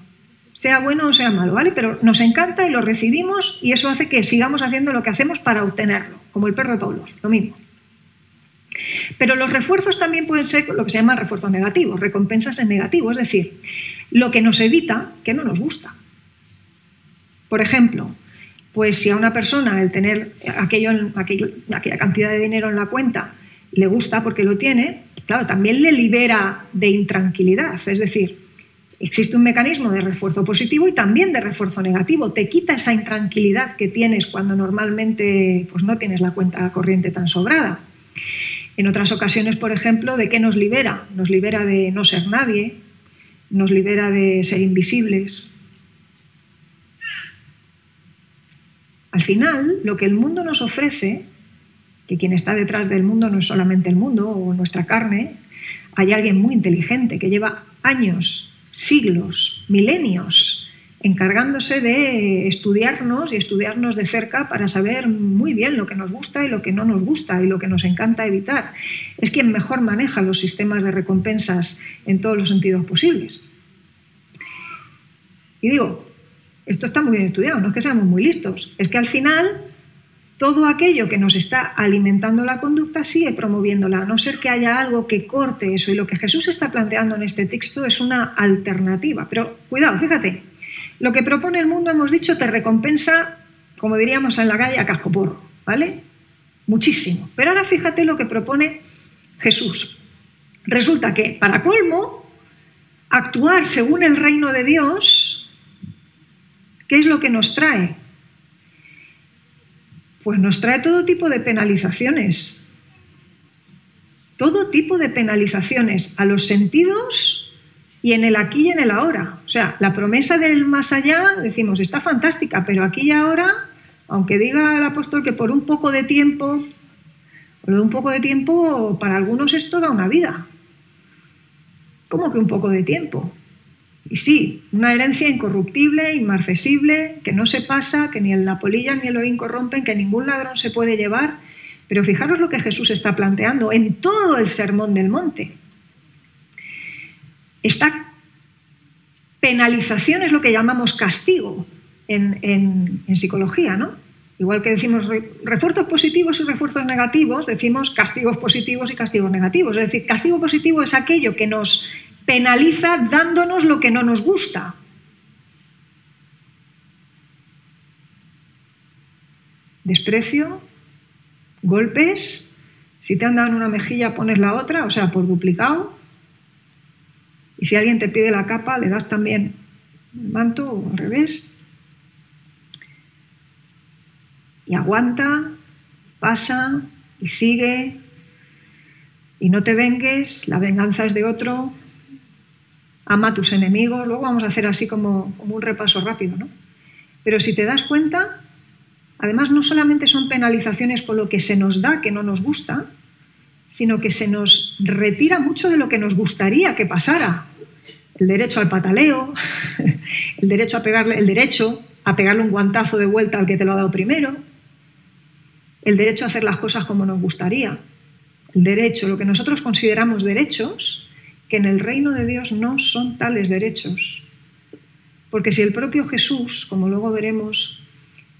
Sea bueno o sea malo, ¿vale? Pero nos encanta y lo recibimos y eso hace que sigamos haciendo lo que hacemos para obtenerlo, como el perro de lo mismo. Pero los refuerzos también pueden ser lo que se llama refuerzos negativos, recompensas en negativo, es decir, lo que nos evita que no nos gusta. Por ejemplo, pues si a una persona el tener aquello, aquella cantidad de dinero en la cuenta le gusta porque lo tiene, claro, también le libera de intranquilidad. Es decir, existe un mecanismo de refuerzo positivo y también de refuerzo negativo. Te quita esa intranquilidad que tienes cuando normalmente pues, no tienes la cuenta corriente tan sobrada. En otras ocasiones, por ejemplo, ¿de qué nos libera? Nos libera de no ser nadie, nos libera de ser invisibles. Al final, lo que el mundo nos ofrece, que quien está detrás del mundo no es solamente el mundo o nuestra carne, hay alguien muy inteligente que lleva años, siglos, milenios encargándose de estudiarnos y estudiarnos de cerca para saber muy bien lo que nos gusta y lo que no nos gusta y lo que nos encanta evitar. Es quien mejor maneja los sistemas de recompensas en todos los sentidos posibles. Y digo, esto está muy bien estudiado, no es que seamos muy listos, es que al final todo aquello que nos está alimentando la conducta sigue promoviéndola, a no ser que haya algo que corte eso. Y lo que Jesús está planteando en este texto es una alternativa. Pero cuidado, fíjate, lo que propone el mundo, hemos dicho, te recompensa, como diríamos en la calle, a cascoporro, ¿vale? Muchísimo. Pero ahora fíjate lo que propone Jesús. Resulta que, para colmo, actuar según el reino de Dios, ¿qué es lo que nos trae? Pues nos trae todo tipo de penalizaciones. Todo tipo de penalizaciones a los sentidos y en el aquí y en el ahora. O sea, la promesa del más allá, decimos, está fantástica, pero aquí y ahora, aunque diga el apóstol que por un poco de tiempo, por un poco de tiempo, para algunos es toda una vida. ¿Cómo que un poco de tiempo? Y sí, una herencia incorruptible, inmarcesible, que no se pasa, que ni el polilla ni el oín corrompen, que ningún ladrón se puede llevar. Pero fijaros lo que Jesús está planteando en todo el sermón del monte. Esta penalización es lo que llamamos castigo en, psicología, ¿no? Igual que decimos refuerzos positivos y refuerzos negativos, decimos castigos positivos y castigos negativos. Es decir, castigo positivo es aquello que nos penaliza dándonos lo que no nos gusta. Desprecio, golpes, si te han dado en una mejilla pones la otra, o sea, por duplicado. Y si alguien te pide la capa, le das también el manto o al revés. Y aguanta, pasa y sigue. Y no te vengues, la venganza es de otro. Ama a tus enemigos. Luego vamos a hacer así como, como un repaso rápido, ¿no? Pero si te das cuenta, además no solamente son penalizaciones por lo que se nos da que no nos gusta, sino que se nos retira mucho de lo que nos gustaría que pasara el derecho al pataleo, el derecho a pegarle, el derecho a pegarle un guantazo de vuelta al que te lo ha dado primero, el derecho a hacer las cosas como nos gustaría, el derecho, lo que nosotros consideramos derechos, que en el reino de Dios no son tales derechos. Porque si el propio Jesús, como luego veremos,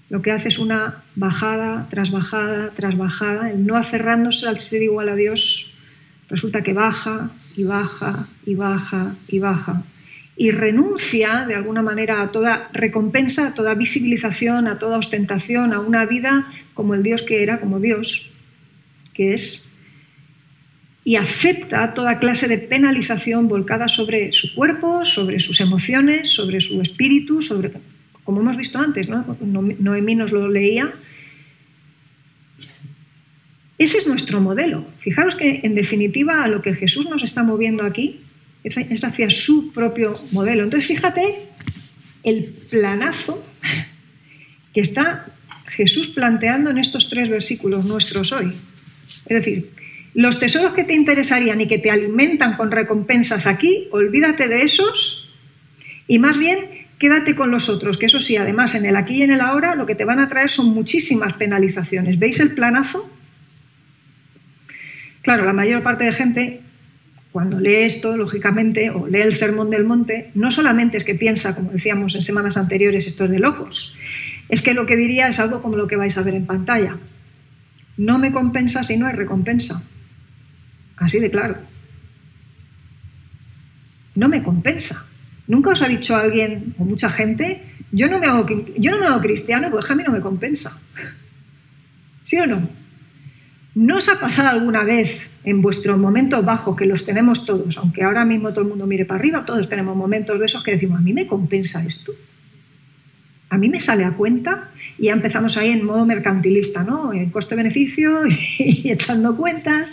lo que hace es una bajada tras bajada tras bajada, el no aferrándose al ser igual a Dios, resulta que baja y baja y baja y baja. Y renuncia de alguna manera a toda recompensa, a toda visibilización, a toda ostentación, a una vida como el Dios que era, como Dios, que es, y acepta toda clase de penalización volcada sobre su cuerpo, sobre sus emociones, sobre su espíritu, sobre, como hemos visto antes, ¿no? Noemí nos lo leía, ese es nuestro modelo. Fijaros que, en definitiva, a lo que Jesús nos está moviendo aquí es hacia su propio modelo. Entonces, fíjate el planazo que está Jesús planteando en estos tres versículos nuestros hoy. Es decir, los tesoros que te interesarían y que te alimentan con recompensas aquí, olvídate de esos y más bien quédate con los otros, que eso sí, además en el aquí y en el ahora lo que te van a traer son muchísimas penalizaciones. ¿Veis el planazo? Claro, la mayor parte de gente, cuando lee esto, lógicamente, o lee el Sermón del Monte, no solamente es que piensa, como decíamos en semanas anteriores, esto es de locos, es que lo que diría es algo como lo que vais a ver en pantalla. No me compensa si no hay recompensa. Así de claro. No me compensa. Nunca os ha dicho alguien o mucha gente, yo no me hago, yo no me hago cristiano porque a mí no me compensa. ¿Sí o no? ¿No os ha pasado alguna vez en vuestro momento bajo, que los tenemos todos, aunque ahora mismo todo el mundo mire para arriba, todos tenemos momentos de esos que decimos, ¿a mí me compensa esto? ¿A mí me sale a cuenta? Y ya empezamos ahí en modo mercantilista, ¿no? En coste-beneficio y echando cuentas.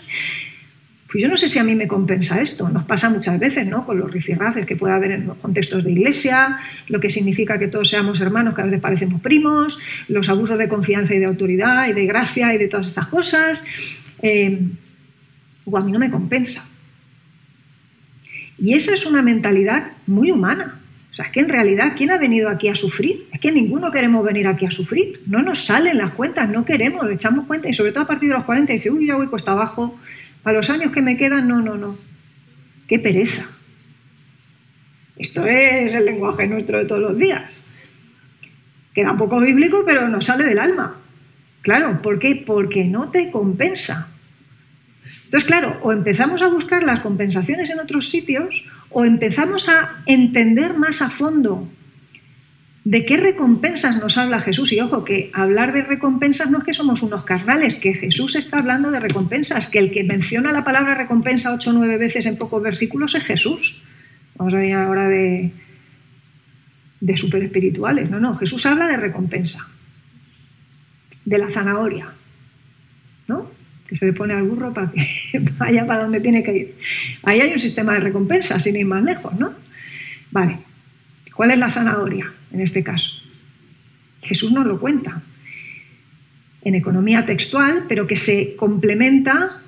Pues yo no sé si a mí me compensa esto. Nos pasa muchas veces, ¿no? Con los rifirrafes que puede haber en los contextos de iglesia, lo que significa que todos seamos hermanos, que a veces parecemos primos, los abusos de confianza y de autoridad y de gracia y de todas estas cosas. Eh, o a mí no me compensa. Y esa es una mentalidad muy humana. O sea, es que en realidad, ¿quién ha venido aquí a sufrir? Es que ninguno queremos venir aquí a sufrir. No nos salen las cuentas, no queremos, echamos cuenta y sobre todo a partir de los 40 dice, uy, ya voy cuesta abajo, a los años que me quedan, no, no, no. Qué pereza. Esto es el lenguaje nuestro de todos los días. Queda un poco bíblico, pero nos sale del alma. Claro, ¿por qué? Porque no te compensa. Entonces, claro, o empezamos a buscar las compensaciones en otros sitios o empezamos a entender más a fondo ¿De qué recompensas nos habla Jesús? Y ojo, que hablar de recompensas no es que somos unos carnales, que Jesús está hablando de recompensas, que el que menciona la palabra recompensa ocho o nueve veces en pocos versículos es Jesús. Vamos a ver ahora de, de super espirituales. No, no, Jesús habla de recompensa, de la zanahoria. ¿no? que se le pone al burro para que vaya para donde tiene que ir. Ahí hay un sistema de recompensa, sin ir más lejos, ¿no? Vale. ¿Cuál es la zanahoria en este caso? Jesús nos lo cuenta en economía textual, pero que se complementa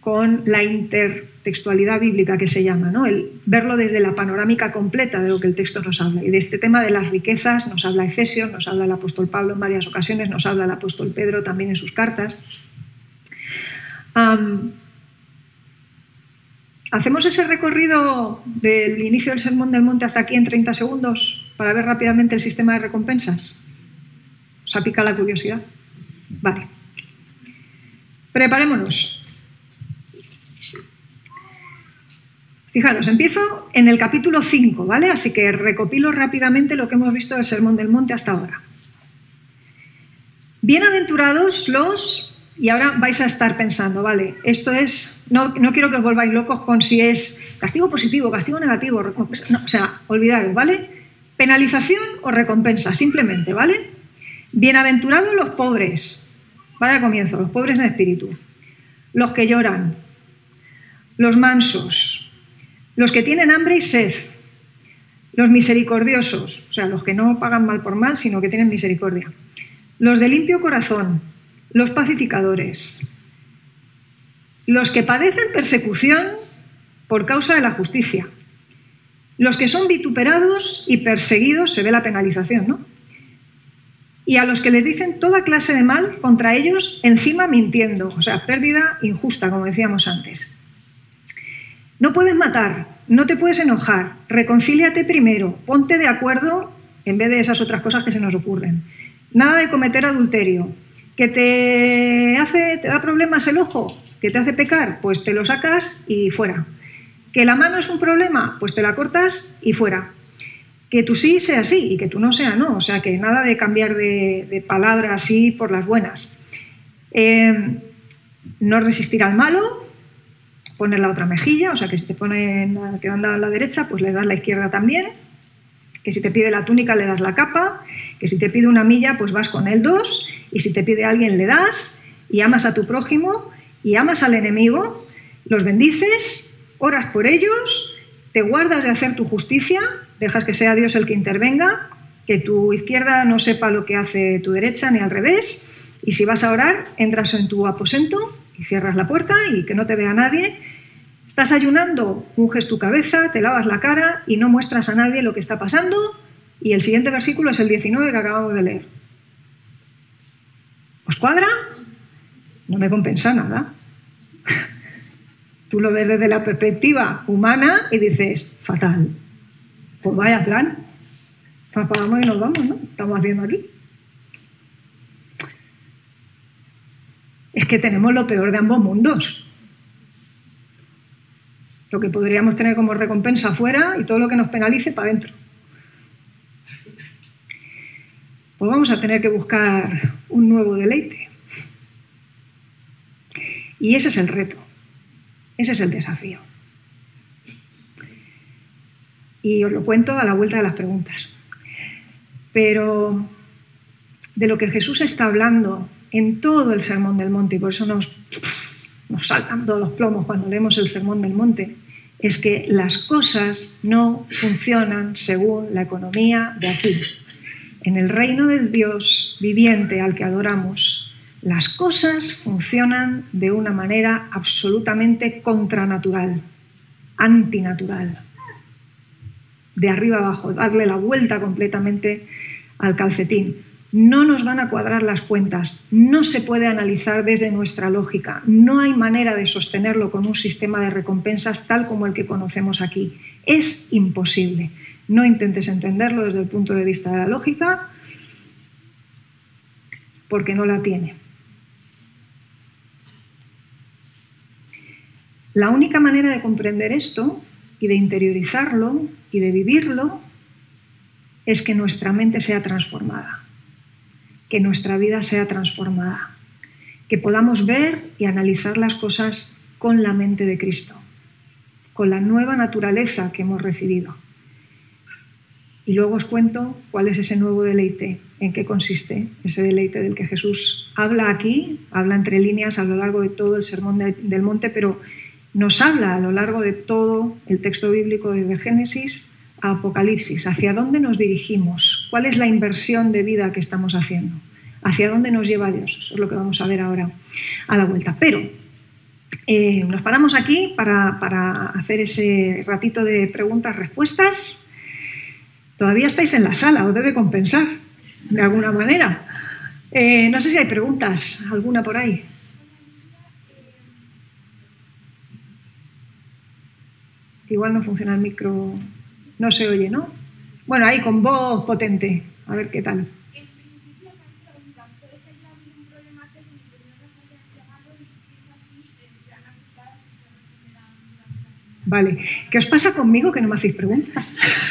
con la intertextualidad bíblica que se llama, ¿no? el verlo desde la panorámica completa de lo que el texto nos habla. Y de este tema de las riquezas nos habla Efesios, nos habla el apóstol Pablo en varias ocasiones, nos habla el apóstol Pedro también en sus cartas. Hacemos ese recorrido del inicio del Sermón del Monte hasta aquí en 30 segundos para ver rápidamente el sistema de recompensas. ¿Os ha la curiosidad? Vale. Preparémonos. Fijaros, empiezo en el capítulo 5, ¿vale? Así que recopilo rápidamente lo que hemos visto del Sermón del Monte hasta ahora. Bienaventurados los... Y ahora vais a estar pensando, vale, esto es... No, quiero que os volváis locos con si es castigo positivo, castigo negativo, o sea, olvidaros, ¿vale? Penalización o recompensa, simplemente, ¿vale? Bienaventurados los pobres, vaya comienzo, los pobres en espíritu, los que lloran, los mansos, los que tienen hambre y sed, los misericordiosos, o sea, los que no pagan mal por mal, sino que tienen misericordia, los de limpio corazón, los pacificadores, los que padecen persecución por causa de la justicia, los que son vituperados y perseguidos, se ve la penalización, ¿no? Y a los que les dicen toda clase de mal contra ellos, encima mintiendo, o sea, pérdida injusta, como decíamos antes. No puedes matar, no te puedes enojar, reconcíliate primero, ponte de acuerdo en vez de esas otras cosas que se nos ocurren. Nada de cometer adulterio. ¿Que te, hace, te da problemas el ojo? ¿Que te hace pecar? Pues te lo sacas y fuera. ¿Que la mano es un problema? Pues te la cortas y fuera. Que tú sí sea sí y que tú no sea no. O sea que nada de cambiar de, palabra así por las buenas. Eh, no resistir al malo, poner la otra mejilla, o sea que si te pone que a la derecha, pues le das la izquierda también, que si te pide la túnica le das la capa, que si te pide una milla, pues vas con el dos, y si te pide alguien le das, y amas a tu prójimo, y amas al enemigo, los bendices, oras por ellos, te guardas de hacer tu justicia, dejas que sea Dios el que intervenga, que tu izquierda no sepa lo que hace tu derecha ni al revés, y si vas a orar, entras en tu aposento y cierras la puerta y que no te vea nadie Estás ayunando, unges tu cabeza, te lavas la cara y no muestras a nadie lo que está pasando. Y el siguiente versículo es el 19 que acabamos de leer. ¿Os cuadra? No me compensa nada. Tú lo ves desde la perspectiva humana y dices, fatal. Pues vaya plan. Apagamos y nos vamos, ¿no? Estamos haciendo aquí. Es que tenemos lo peor de ambos mundos lo que podríamos tener como recompensa afuera y todo lo que nos penalice para adentro. Pues vamos a tener que buscar un nuevo deleite. Y ese es el reto, ese es el desafío. Y os lo cuento a la vuelta de las preguntas. Pero de lo que Jesús está hablando en todo el Sermón del Monte, y por eso nos, nos saltan todos los plomos cuando leemos el Sermón del Monte, es que las cosas no funcionan según la economía de aquí. En el reino del Dios viviente al que adoramos, las cosas funcionan de una manera absolutamente contranatural, antinatural, de arriba abajo, darle la vuelta completamente al calcetín no nos van a cuadrar las cuentas, no se puede analizar desde nuestra lógica, no hay manera de sostenerlo con un sistema de recompensas tal como el que conocemos aquí. Es imposible. No intentes entenderlo desde el punto de vista de la lógica porque no la tiene. La única manera de comprender esto y de interiorizarlo y de vivirlo es que nuestra mente sea transformada que nuestra vida sea transformada, que podamos ver y analizar las cosas con la mente de Cristo, con la nueva naturaleza que hemos recibido. Y luego os cuento cuál es ese nuevo deleite en qué consiste ese deleite del que Jesús habla aquí, habla entre líneas a lo largo de todo el sermón del monte, pero nos habla a lo largo de todo el texto bíblico desde Génesis a Apocalipsis, hacia dónde nos dirigimos, cuál es la inversión de vida que estamos haciendo, hacia dónde nos lleva Dios. Eso es lo que vamos a ver ahora a la vuelta. Pero eh, nos paramos aquí para, para hacer ese ratito de preguntas-respuestas. Todavía estáis en la sala, os debe compensar de alguna manera. Eh, no sé si hay preguntas, alguna por ahí. Igual no funciona el micro, no se oye, ¿no? Bueno, ahí con voz potente, a ver qué tal. Vale. ¿Qué os pasa conmigo que no me hacéis preguntas?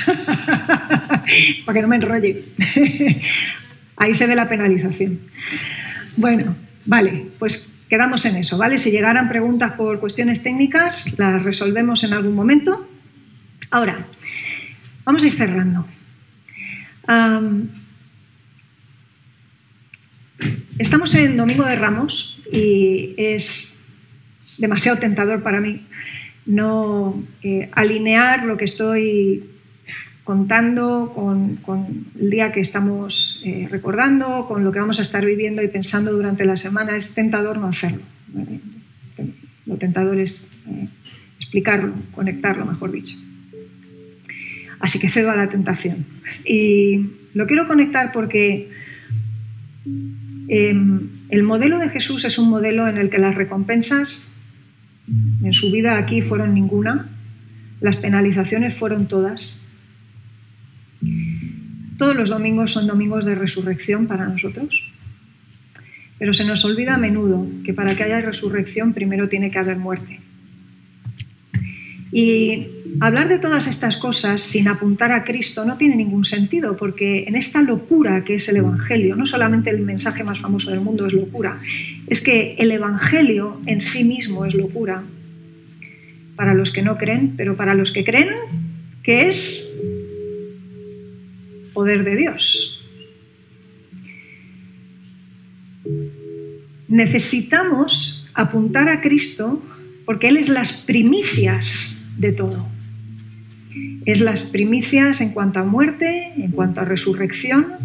Para que no me enrolle. Ahí se ve la penalización. Bueno, vale, pues quedamos en eso, ¿vale? Si llegaran preguntas por cuestiones técnicas, las resolvemos en algún momento. Ahora, vamos a ir cerrando. estamos en Domingo de Ramos y es demasiado tentador para mí no eh, alinear lo que estoy contando con, el día que estamos eh, recordando, con lo que vamos a estar viviendo y pensando durante la semana. Es tentador no hacerlo. Lo tentador es eh, explicarlo, conectarlo, mejor dicho. Así que cedo a la tentación. Y lo quiero conectar porque em, el modelo de Jesús es un modelo en el que las recompensas en su vida aquí fueron ninguna, las penalizaciones fueron todas. Todos los domingos son domingos de resurrección para nosotros, pero se nos olvida a menudo que para que haya resurrección primero tiene que haber muerte. Y hablar de todas estas cosas sin apuntar a Cristo no tiene ningún sentido, porque en esta locura que es el Evangelio, no solamente el mensaje más famoso del mundo es locura, es que el Evangelio en sí mismo es locura para los que no creen, pero para los que creen, que es poder de Dios. Necesitamos apuntar a Cristo porque Él es las primicias de todo. Es las primicias en cuanto a muerte, en cuanto a resurrección.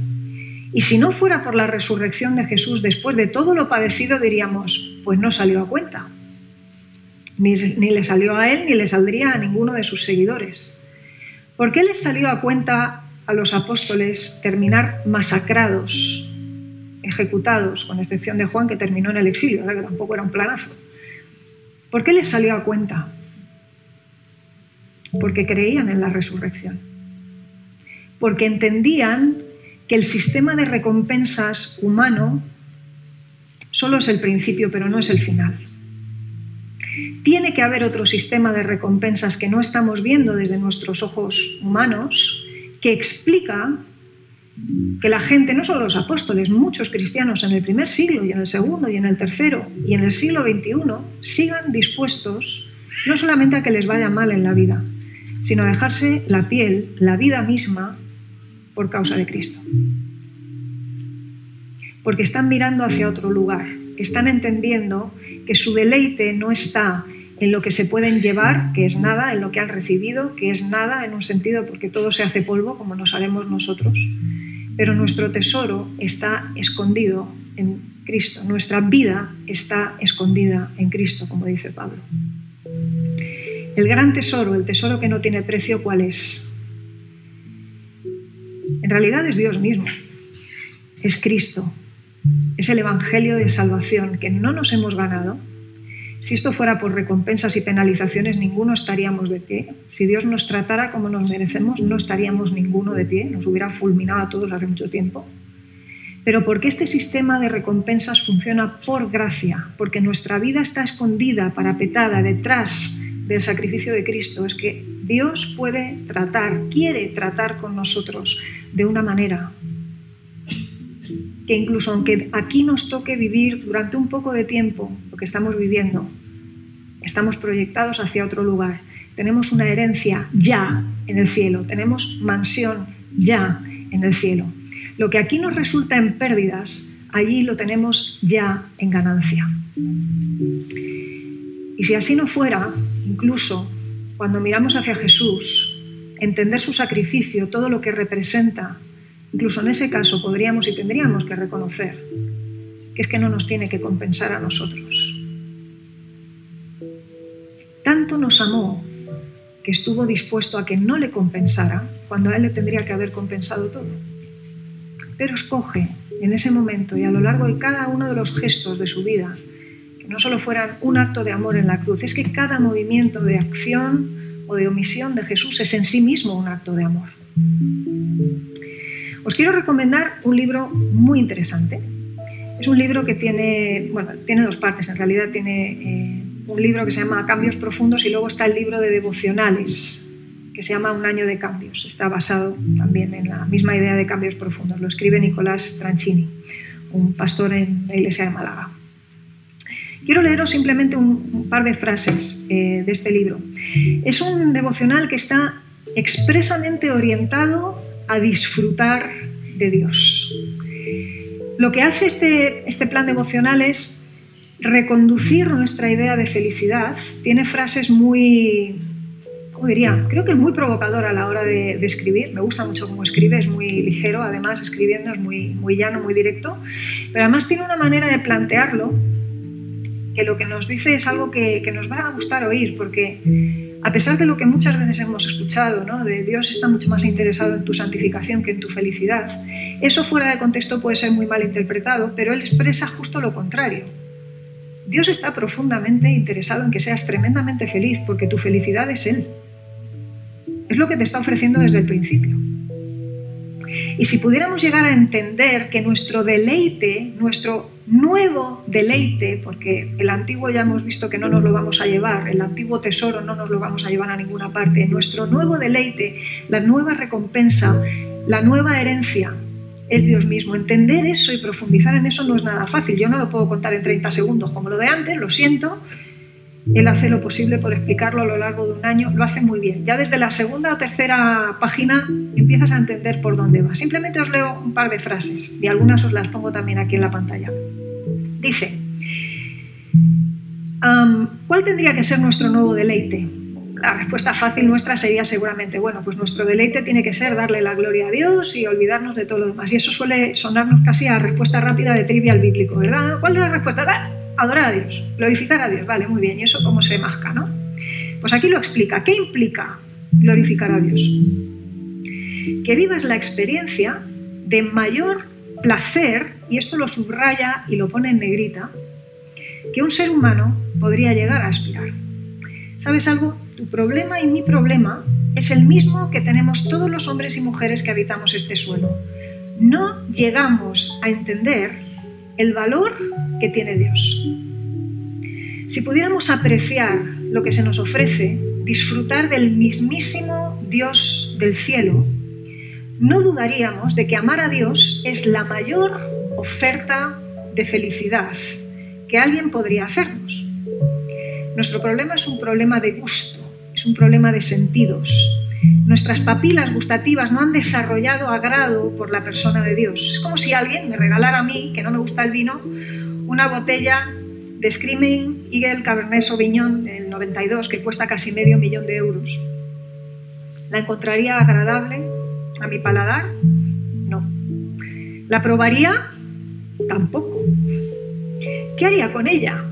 Y si no fuera por la resurrección de Jesús después de todo lo padecido, diríamos, pues no salió a cuenta. Ni, le salió a él, ni le saldría a ninguno de sus seguidores. ¿Por qué les salió a cuenta a los apóstoles terminar masacrados, ejecutados, con excepción de Juan que terminó en el exilio, que tampoco era un planazo? ¿Por qué les salió a cuenta? porque creían en la resurrección, porque entendían que el sistema de recompensas humano solo es el principio, pero no es el final. Tiene que haber otro sistema de recompensas que no estamos viendo desde nuestros ojos humanos, que explica que la gente, no solo los apóstoles, muchos cristianos en el primer siglo y en el segundo y en el tercero y en el siglo XXI, sigan dispuestos no solamente a que les vaya mal en la vida, sino dejarse la piel, la vida misma, por causa de Cristo. Porque están mirando hacia otro lugar, están entendiendo que su deleite no está en lo que se pueden llevar, que es nada, en lo que han recibido, que es nada en un sentido porque todo se hace polvo, como nos haremos nosotros, pero nuestro tesoro está escondido en Cristo, nuestra vida está escondida en Cristo, como dice Pablo. El gran tesoro, el tesoro que no tiene precio, ¿cuál es? En realidad es Dios mismo, es Cristo, es el Evangelio de salvación que no nos hemos ganado. Si esto fuera por recompensas y penalizaciones, ninguno estaríamos de pie. Si Dios nos tratara como nos merecemos, no estaríamos ninguno de pie, nos hubiera fulminado a todos hace mucho tiempo. Pero porque este sistema de recompensas funciona por gracia, porque nuestra vida está escondida, parapetada, detrás del sacrificio de Cristo es que Dios puede tratar, quiere tratar con nosotros de una manera que incluso aunque aquí nos toque vivir durante un poco de tiempo lo que estamos viviendo, estamos proyectados hacia otro lugar. Tenemos una herencia ya en el cielo, tenemos mansión ya en el cielo. Lo que aquí nos resulta en pérdidas, allí lo tenemos ya en ganancia. Y si así no fuera, incluso cuando miramos hacia Jesús, entender su sacrificio, todo lo que representa, incluso en ese caso podríamos y tendríamos que reconocer que es que no nos tiene que compensar a nosotros. Tanto nos amó que estuvo dispuesto a que no le compensara cuando a él le tendría que haber compensado todo. Pero escoge en ese momento y a lo largo de cada uno de los gestos de su vida que no solo fueran un acto de amor en la cruz, es que cada movimiento de acción o de omisión de Jesús es en sí mismo un acto de amor. Os quiero recomendar un libro muy interesante. Es un libro que tiene, bueno, tiene dos partes, en realidad tiene eh, un libro que se llama Cambios Profundos y luego está el libro de devocionales que se llama Un año de cambios. Está basado también en la misma idea de cambios profundos. Lo escribe Nicolás Tranchini, un pastor en la iglesia de Málaga. Quiero leeros simplemente un, par de frases eh, de este libro. Es un devocional que está expresamente orientado a disfrutar de Dios. Lo que hace este, este plan devocional es reconducir nuestra idea de felicidad tiene frases muy, ¿cómo diría? Creo que es muy provocador a la hora de, escribir. Me gusta mucho cómo escribe, es muy ligero, además escribiendo es muy, muy llano, muy directo, pero además tiene una manera de plantearlo que lo que nos dice es algo que, que nos va a gustar oír, porque a pesar de lo que muchas veces hemos escuchado, ¿no? de Dios está mucho más interesado en tu santificación que en tu felicidad, eso fuera de contexto puede ser muy mal interpretado, pero Él expresa justo lo contrario Dios está profundamente interesado en que seas tremendamente feliz porque tu felicidad es Él. Es lo que te está ofreciendo desde el principio. Y si pudiéramos llegar a entender que nuestro deleite, nuestro nuevo deleite, porque el antiguo ya hemos visto que no nos lo vamos a llevar, el antiguo tesoro no nos lo vamos a llevar a ninguna parte, nuestro nuevo deleite, la nueva recompensa, la nueva herencia es Dios mismo. Entender eso y profundizar en eso no es nada fácil. Yo no lo puedo contar en 30 segundos como lo de antes, lo siento. Él hace lo posible por explicarlo a lo largo de un año, lo hace muy bien. Ya desde la segunda o tercera página empiezas a entender por dónde va. Simplemente os leo un par de frases y algunas os las pongo también aquí en la pantalla. Dice, ¿cuál tendría que ser nuestro nuevo deleite? la respuesta fácil nuestra sería seguramente, bueno, pues nuestro deleite tiene que ser darle la gloria a Dios y olvidarnos de todo lo demás. Y eso suele sonarnos casi a respuesta rápida de trivial bíblico, ¿verdad? ¿Cuál es la respuesta? Adorar a Dios, glorificar a Dios. Vale, muy bien. ¿Y eso cómo se masca, no? Pues aquí lo explica. ¿Qué implica glorificar a Dios? Que vivas la experiencia de mayor placer, y esto lo subraya y lo pone en negrita, que un ser humano podría llegar a aspirar. ¿Sabes algo? Tu problema y mi problema es el mismo que tenemos todos los hombres y mujeres que habitamos este suelo. No llegamos a entender el valor que tiene Dios. Si pudiéramos apreciar lo que se nos ofrece, disfrutar del mismísimo Dios del cielo, no dudaríamos de que amar a Dios es la mayor oferta de felicidad que alguien podría hacernos. Nuestro problema es un problema de gusto, es un problema de sentidos. Nuestras papilas gustativas no han desarrollado agrado por la persona de Dios. Es como si alguien me regalara a mí, que no me gusta el vino, una botella de Screaming Eagle Cabernet Sauvignon del 92 que cuesta casi medio millón de euros. ¿La encontraría agradable a mi paladar? No. ¿La probaría? Tampoco. ¿Qué haría con ella?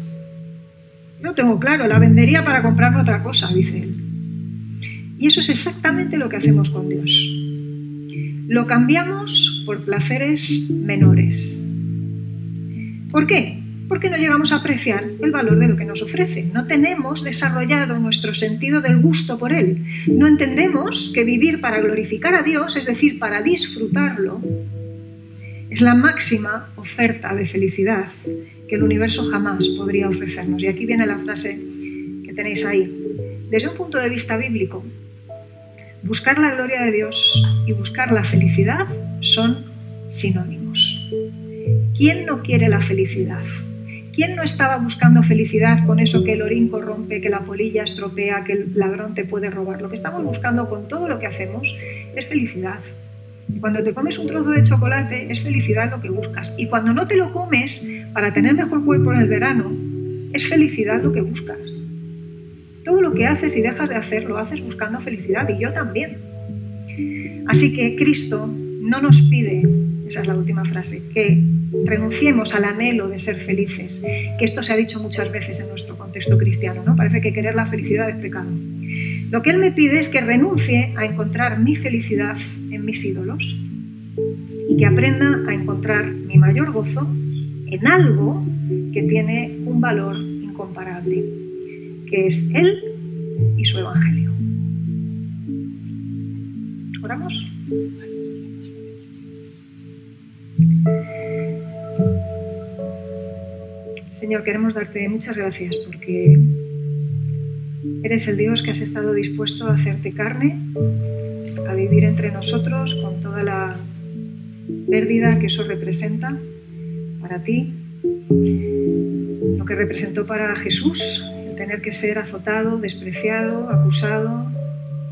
No tengo claro, la vendería para comprarme otra cosa, dice él. Y eso es exactamente lo que hacemos con Dios. Lo cambiamos por placeres menores. ¿Por qué? Porque no llegamos a apreciar el valor de lo que nos ofrece. No tenemos desarrollado nuestro sentido del gusto por Él. No entendemos que vivir para glorificar a Dios, es decir, para disfrutarlo, es la máxima oferta de felicidad que el universo jamás podría ofrecernos. Y aquí viene la frase que tenéis ahí. Desde un punto de vista bíblico, buscar la gloria de Dios y buscar la felicidad son sinónimos. ¿Quién no quiere la felicidad? ¿Quién no estaba buscando felicidad con eso que el orín corrompe, que la polilla estropea, que el ladrón te puede robar? Lo que estamos buscando con todo lo que hacemos es felicidad. Cuando te comes un trozo de chocolate es felicidad lo que buscas. Y cuando no te lo comes para tener mejor cuerpo en el verano, es felicidad lo que buscas. Todo lo que haces y dejas de hacer lo haces buscando felicidad y yo también. Así que Cristo no nos pide, esa es la última frase, que renunciemos al anhelo de ser felices, que esto se ha dicho muchas veces en nuestro contexto cristiano, ¿no? Parece que querer la felicidad es pecado. Lo que Él me pide es que renuncie a encontrar mi felicidad en mis ídolos y que aprenda a encontrar mi mayor gozo en algo que tiene un valor incomparable, que es Él y su Evangelio. ¿Oramos? Señor, queremos darte muchas gracias porque eres el Dios que has estado dispuesto a hacerte carne, a vivir entre nosotros con toda la pérdida que eso representa para ti, lo que representó para Jesús, tener que ser azotado, despreciado, acusado,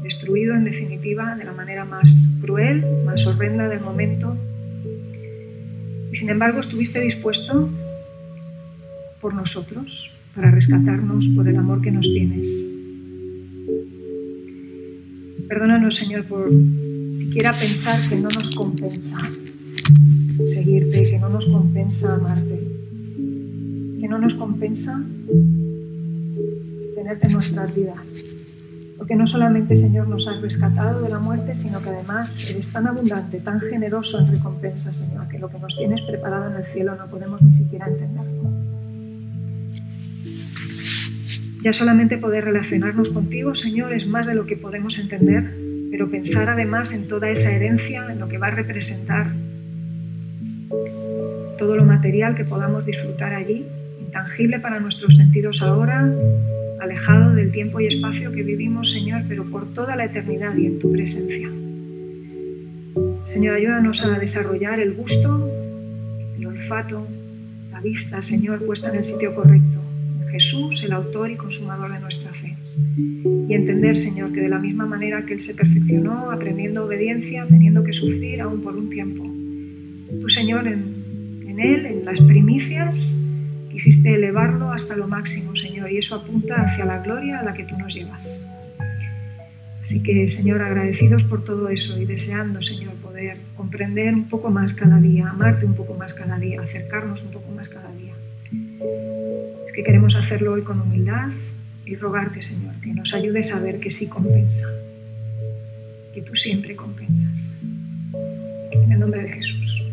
destruido en definitiva de la manera más cruel, más horrenda del momento. Y sin embargo estuviste dispuesto por nosotros, para rescatarnos por el amor que nos tienes. Perdónanos, Señor, por siquiera pensar que no nos compensa seguirte, que no nos compensa amarte, que no nos compensa tenerte en nuestras vidas. Porque no solamente, Señor, nos has rescatado de la muerte, sino que además eres tan abundante, tan generoso en recompensa, Señor, que lo que nos tienes preparado en el cielo no podemos ni siquiera entenderlo. Ya solamente poder relacionarnos contigo, Señor, es más de lo que podemos entender, pero pensar además en toda esa herencia, en lo que va a representar todo lo material que podamos disfrutar allí, intangible para nuestros sentidos ahora, alejado del tiempo y espacio que vivimos, Señor, pero por toda la eternidad y en tu presencia. Señor, ayúdanos a desarrollar el gusto, el olfato, la vista, Señor, puesta en el sitio correcto Jesús, el autor y consumador de nuestra fe. Y entender, Señor, que de la misma manera que Él se perfeccionó, aprendiendo obediencia, teniendo que sufrir aún por un tiempo, tú, Señor, en, en Él, en las primicias, quisiste elevarlo hasta lo máximo, Señor, y eso apunta hacia la gloria a la que tú nos llevas. Así que, Señor, agradecidos por todo eso y deseando, Señor, poder comprender un poco más cada día, amarte un poco más cada día, acercarnos un poco más cada día que queremos hacerlo hoy con humildad y rogarte, Señor, que nos ayudes a ver que sí compensa, que tú siempre compensas. En el nombre de Jesús.